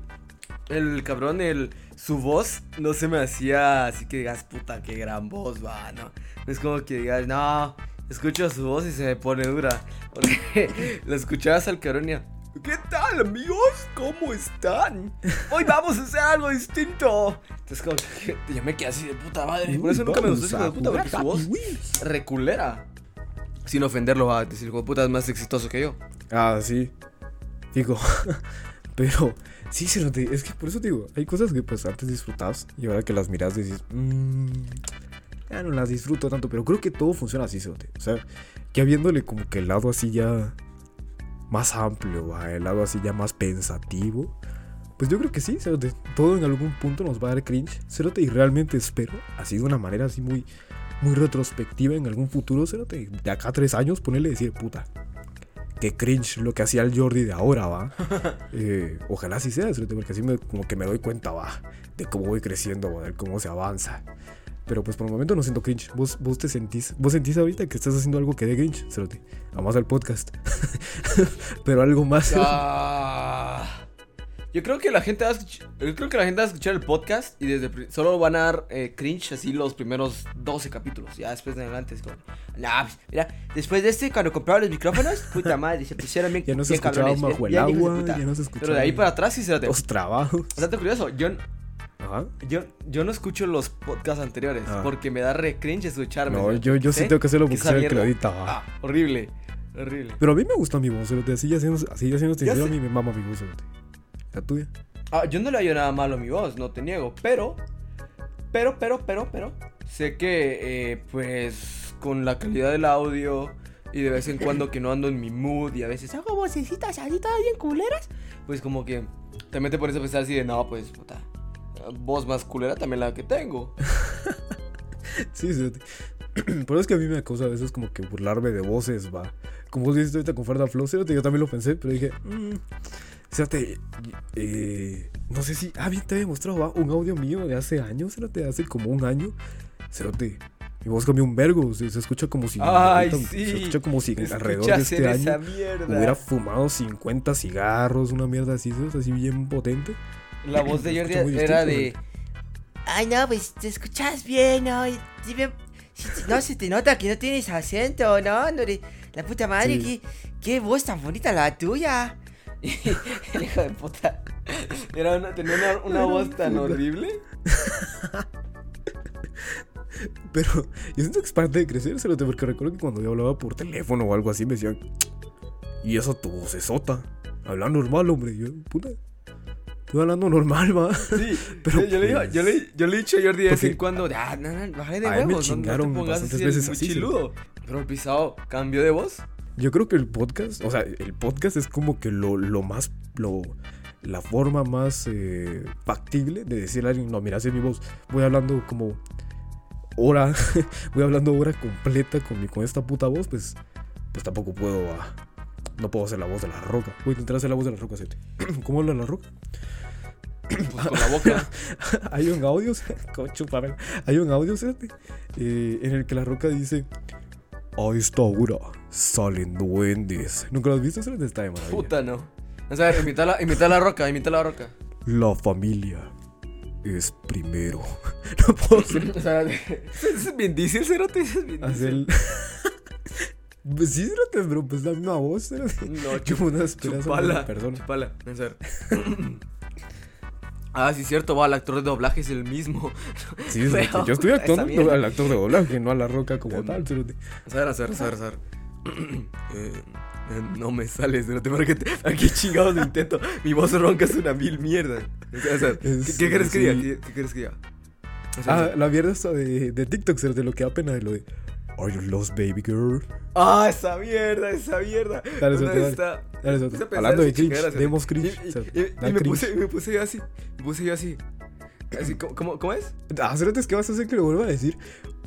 el cabrón, el, su voz no se me hacía así que digas, puta, qué gran voz, va, no. No es como que digas, no, escucho su voz y se me pone dura. Porque lo escuchabas al cabrón y ¿Qué tal, amigos? ¿Cómo están? Hoy vamos a hacer algo distinto. Entonces, como que yo me quedé así de puta madre. Por eso nunca me gustó ese de puta, porque su voz reculera. Sin ofenderlo, va a decir, de puta, es más exitoso que yo. Ah, sí. Digo. Pero. Sí, Cerote. Es que por eso te digo. Hay cosas que pues antes disfrutabas. Y ahora que las miras decís. Mmm. Ya no las disfruto tanto. Pero creo que todo funciona así, Cerote. O sea, ya viéndole como que el lado así ya. Más amplio, va. El lado así ya más pensativo. Pues yo creo que sí, Cerote. Todo en algún punto nos va a dar cringe. Cerote. Y realmente espero. Así de una manera así muy. Muy retrospectiva en algún futuro, Cerote. De acá a tres años, ponerle decir, puta qué cringe lo que hacía el Jordi de ahora, va. Eh, ojalá así sea, porque así me, como que me doy cuenta, va, de cómo voy creciendo, va, de cómo se avanza. Pero pues por el momento no siento cringe. Vos, vos te sentís, vos sentís ahorita que estás haciendo algo que dé cringe, cerote. Además al podcast. Pero algo más. Ah, yo creo que la gente va a escuchar, yo creo que la gente va a escuchar el podcast y desde solo van a dar eh, cringe así los primeros 12 capítulos. Ya después de adelante es como, nah, pues, mira, después de este cuando compraron los micrófonos, puta madre, se pusieron bien Ya no se escuchaba bajo el agua, ya no se escuchaba. Pero de ahí para atrás sí se te Los trabajos. Bastante curioso, yo, Ajá. yo, yo no escucho los podcasts anteriores Ah. porque me da re cringe escucharme. Yo, yo sí tengo que hacerlo que porque soy el que lo. Ah, horrible, horrible. Pero a mí me gusta mi voz. Así ya siendo, así ya siendo sincero, a mí me mama mi voz. La tuya. Ah, yo no le hallo nada malo a mi voz, no te niego, pero, pero, pero, pero, pero, sé que, eh, pues, con la calidad del audio y de vez en cuando que no ando en mi mood y a veces hago vocecitas así todas bien culeras, pues como que también te pones a pensar así de, no, pues, puta, voz más culera también la que tengo. Sí, sí. Pero es que a mí me causa a veces como que burlarme de voces, va. Como vos dijiste ahorita con Ferda Flow, cerote, yo también lo pensé, pero dije, mmm, fíjate, eh, no sé si, ah, bien te había mostrado, va, un audio mío de hace años, cerote, hace como un año, cerote, mi voz cambió un vergo, se, se escucha como si, Ay, ahorita- sí. se escucha como si alrededor de este año hubiera fumado 50 cigarros, una mierda así, ¿sabes? así bien potente. La voz de Jordi era distinto, de... Ay, no, pues te escuchas bien, ¿no? No se te nota que no tienes acento, ¿no? no de- la puta madre, Sí. qué, qué voz tan bonita la tuya. El hijo de puta. Era una, tenía una, una voz tan horrible. Pero yo siento que es parte de crecer, cerote, porque recuerdo que cuando yo hablaba por teléfono o algo así me decían, y esa tu voz es sota. Habla normal, hombre. Yo, puta. Estoy hablando normal, va. Sí, Pero yo, le digo, pues- yo, le, yo le he dicho a Jordi de vez en cuando, ah, no, no, bájale de A él me huevos, no- no, chingaron te pongas bastantes veces así, sí. chiludo. Pero pisado cambió de voz. Yo creo que el podcast, o sea, el podcast es como que lo, lo más, lo, la forma más eh, factible de decirle a alguien, no, mira, es mi voz. Voy hablando como hora, voy hablando hora completa con, mi, con esta puta voz, pues, pues tampoco puedo, ah, no puedo hacer la voz de la roca. Voy a intentar hacer la voz de la roca, ¿sí? ¿Cómo habla la roca? Pues con la boca. hay un audio, para- hay un audio, fíjate, eh, en el que la roca dice, a esta hora salen duendes. ¿Nunca lo has visto? Eso está de maravilla. Puta, no. O sea, imita la, imita la roca, imita la roca. La familia es primero. No puedo hacer, O sea, es bien dice cerote, es bien el- Pues sí, cerote, pero pues la misma voz, cerote. No, de chupala. persona. Chupala, en serio. Ah, sí, cierto, va, el actor de doblaje es el mismo. Sí, cerote, Pero, yo estoy actuando al actor de doblaje, no a la roca como tal, cerote. A ver, a ver, a ver, a ver. Eh, eh, no me sale, cerote, porque te, aquí chingados lo intento. Mi voz ronca es una mil mierda. O sea, ¿qué, Es- qué crees que diga? ¿Qué, qué crees que diga? O sea, Ah, la mierda esta de, de TikTok, de lo que da pena de lo de. Are you lost, baby girl? Ah, esa mierda, esa mierda. Dale, suerte, dale. está- Dale, a pensar Hablando de cringe, demos cringe, Y, y- y da me, cringe. puse, me puse yo así. Me puse yo así. Así, ¿cómo, cómo, es? Ah, cerote, ¿qué vas a hacer que lo vuelva a decir?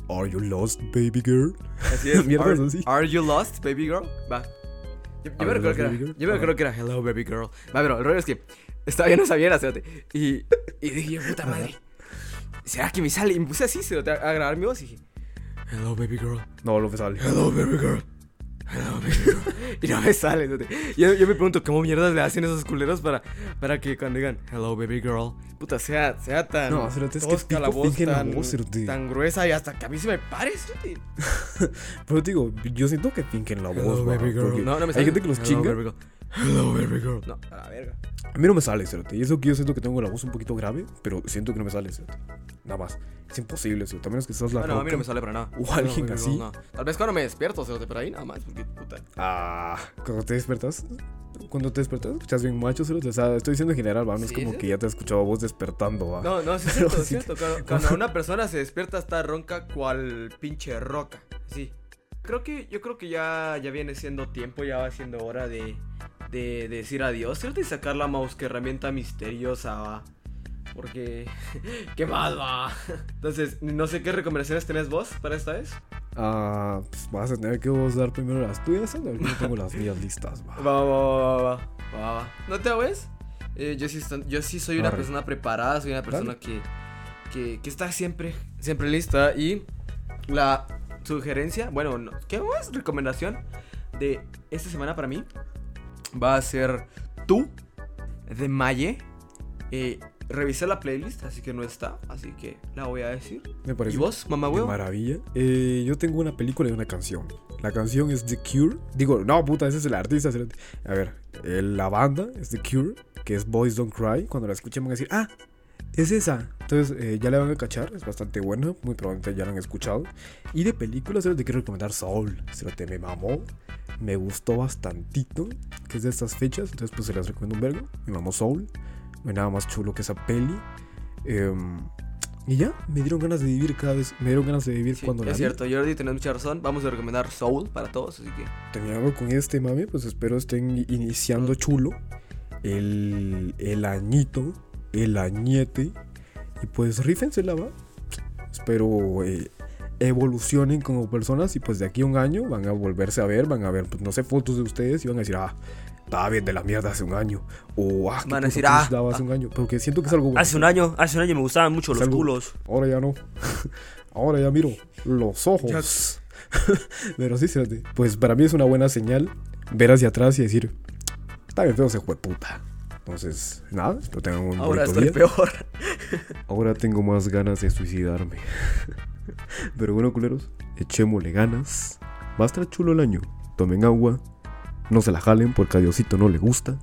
Are you lost, baby girl? Así es. Mierdas are, así. are you lost, baby girl? Va. Yo, yo me recuerdo que era. girl? Yo me recuerdo que era hello, baby girl. Va, pero el rollo es que estaba viendo esa mierda, espérate. Y, y dije, puta madre. ¿Será que me sale? Y me puse así, cerote, a, a grabar mi voz y dije, hello, baby girl. No, lo me sale. Hello, baby girl. Hello, baby girl. y no me sale. Yo, yo me pregunto, ¿cómo mierdas le hacen esos culeros para, para que cuando digan hello, baby girl, puta, sea, sea tan. No, cerote, es que la voz, fingen la tan, voz, tan gruesa y hasta que a mí se me pare. Pero digo, yo siento que finquen la voz, Hello, va, baby girl. No, no me Hay sale. gente que los Hello, chinga. Hello, baby girl. No, a la verga. A mí no me sale, cerote. Y eso que yo siento que tengo la voz un poquito grave, pero siento que no me sale, cerote. Nada más. Es imposible, cerote. A menos que seas la Ah, no, a mí no me sale para nada. O alguien baby así. girl, no. Tal vez cuando me despierto, cerote, pero ahí nada más, porque puta. Ah, cuando te despertas, cuando te despertas, escuchas bien macho, cerote. O sea, estoy diciendo en general, va. No es como sí. que ya te has escuchado vos despertando, va. No, no, sí es cierto, es cierto. Cuando, cuando una persona se despierta está ronca cual pinche roca. Sí. Creo que, yo creo que ya, ya viene siendo tiempo, ya va siendo hora de, de, de decir adiós, ¿cierto? Y sacar la mouse que herramienta misteriosa, va. Porque, ¿qué más va? Entonces, no sé qué recomendaciones tenés vos para esta vez. Ah, pues vas a tener que vos dar primero las tuyas, ¿no? Yo tengo las mías listas, va. Va, va, va, va, va. ¿No te ves? Eh, yo, sí yo sí soy una Arre. persona preparada, soy una persona que, que, que está siempre, siempre lista. Y la sugerencia, bueno, no, ¿qué más? Recomendación de esta semana para mí va a ser tú de Maye. Eh, revisé la playlist, así que no está, así que la voy a decir. Me parece. ¿Y vos, mamá huevo? maravilla. Eh, yo tengo una película y una canción. La canción es The Cure. Digo, no, puta, ese es el artista. A ver, eh, la banda es The Cure, que es Boys Don't Cry. Cuando la escuchen van a decir, ah, es esa. Entonces eh, ya la van a cachar, es bastante buena, muy probablemente ya la han escuchado. Y de películas, te quiero recomendar Soul. te me mamó, me gustó bastantito, que es de estas fechas. Entonces pues se las recomiendo un vergo. Me mamó Soul, no hay nada más chulo que esa peli. Em, y ya, me dieron ganas de vivir cada vez, me dieron ganas de vivir Sí, cuando la es vi. cierto, Jordi, tenés mucha razón. Vamos a recomendar Soul para todos, así que. terminando con este mame, pues espero estén iniciando chulo el, el añito, el añete. Y pues rífensela, va. Espero eh, evolucionen como personas y pues de aquí a un año van a volverse a ver, van a ver, pues no sé, fotos de ustedes y van a decir, ah, estaba bien de la mierda hace un año. O, ah, Van a decir, ah, daba hace un año. Porque siento que es algo... Hace un año, hace un año me gustaban mucho Es los algo- culos. Ahora ya no. Ahora ya miro los ojos. Pero sí. Pues para mí es una buena señal ver hacia atrás y decir, está bien feo ese fue puta. Entonces, nada, espero tengan un Ahora estoy día. peor. Ahora tengo más ganas de suicidarme. Pero bueno, culeros, echémosle ganas. Va a estar chulo el año. Tomen agua. No se la jalen porque a Diosito no le gusta.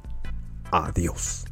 Adiós.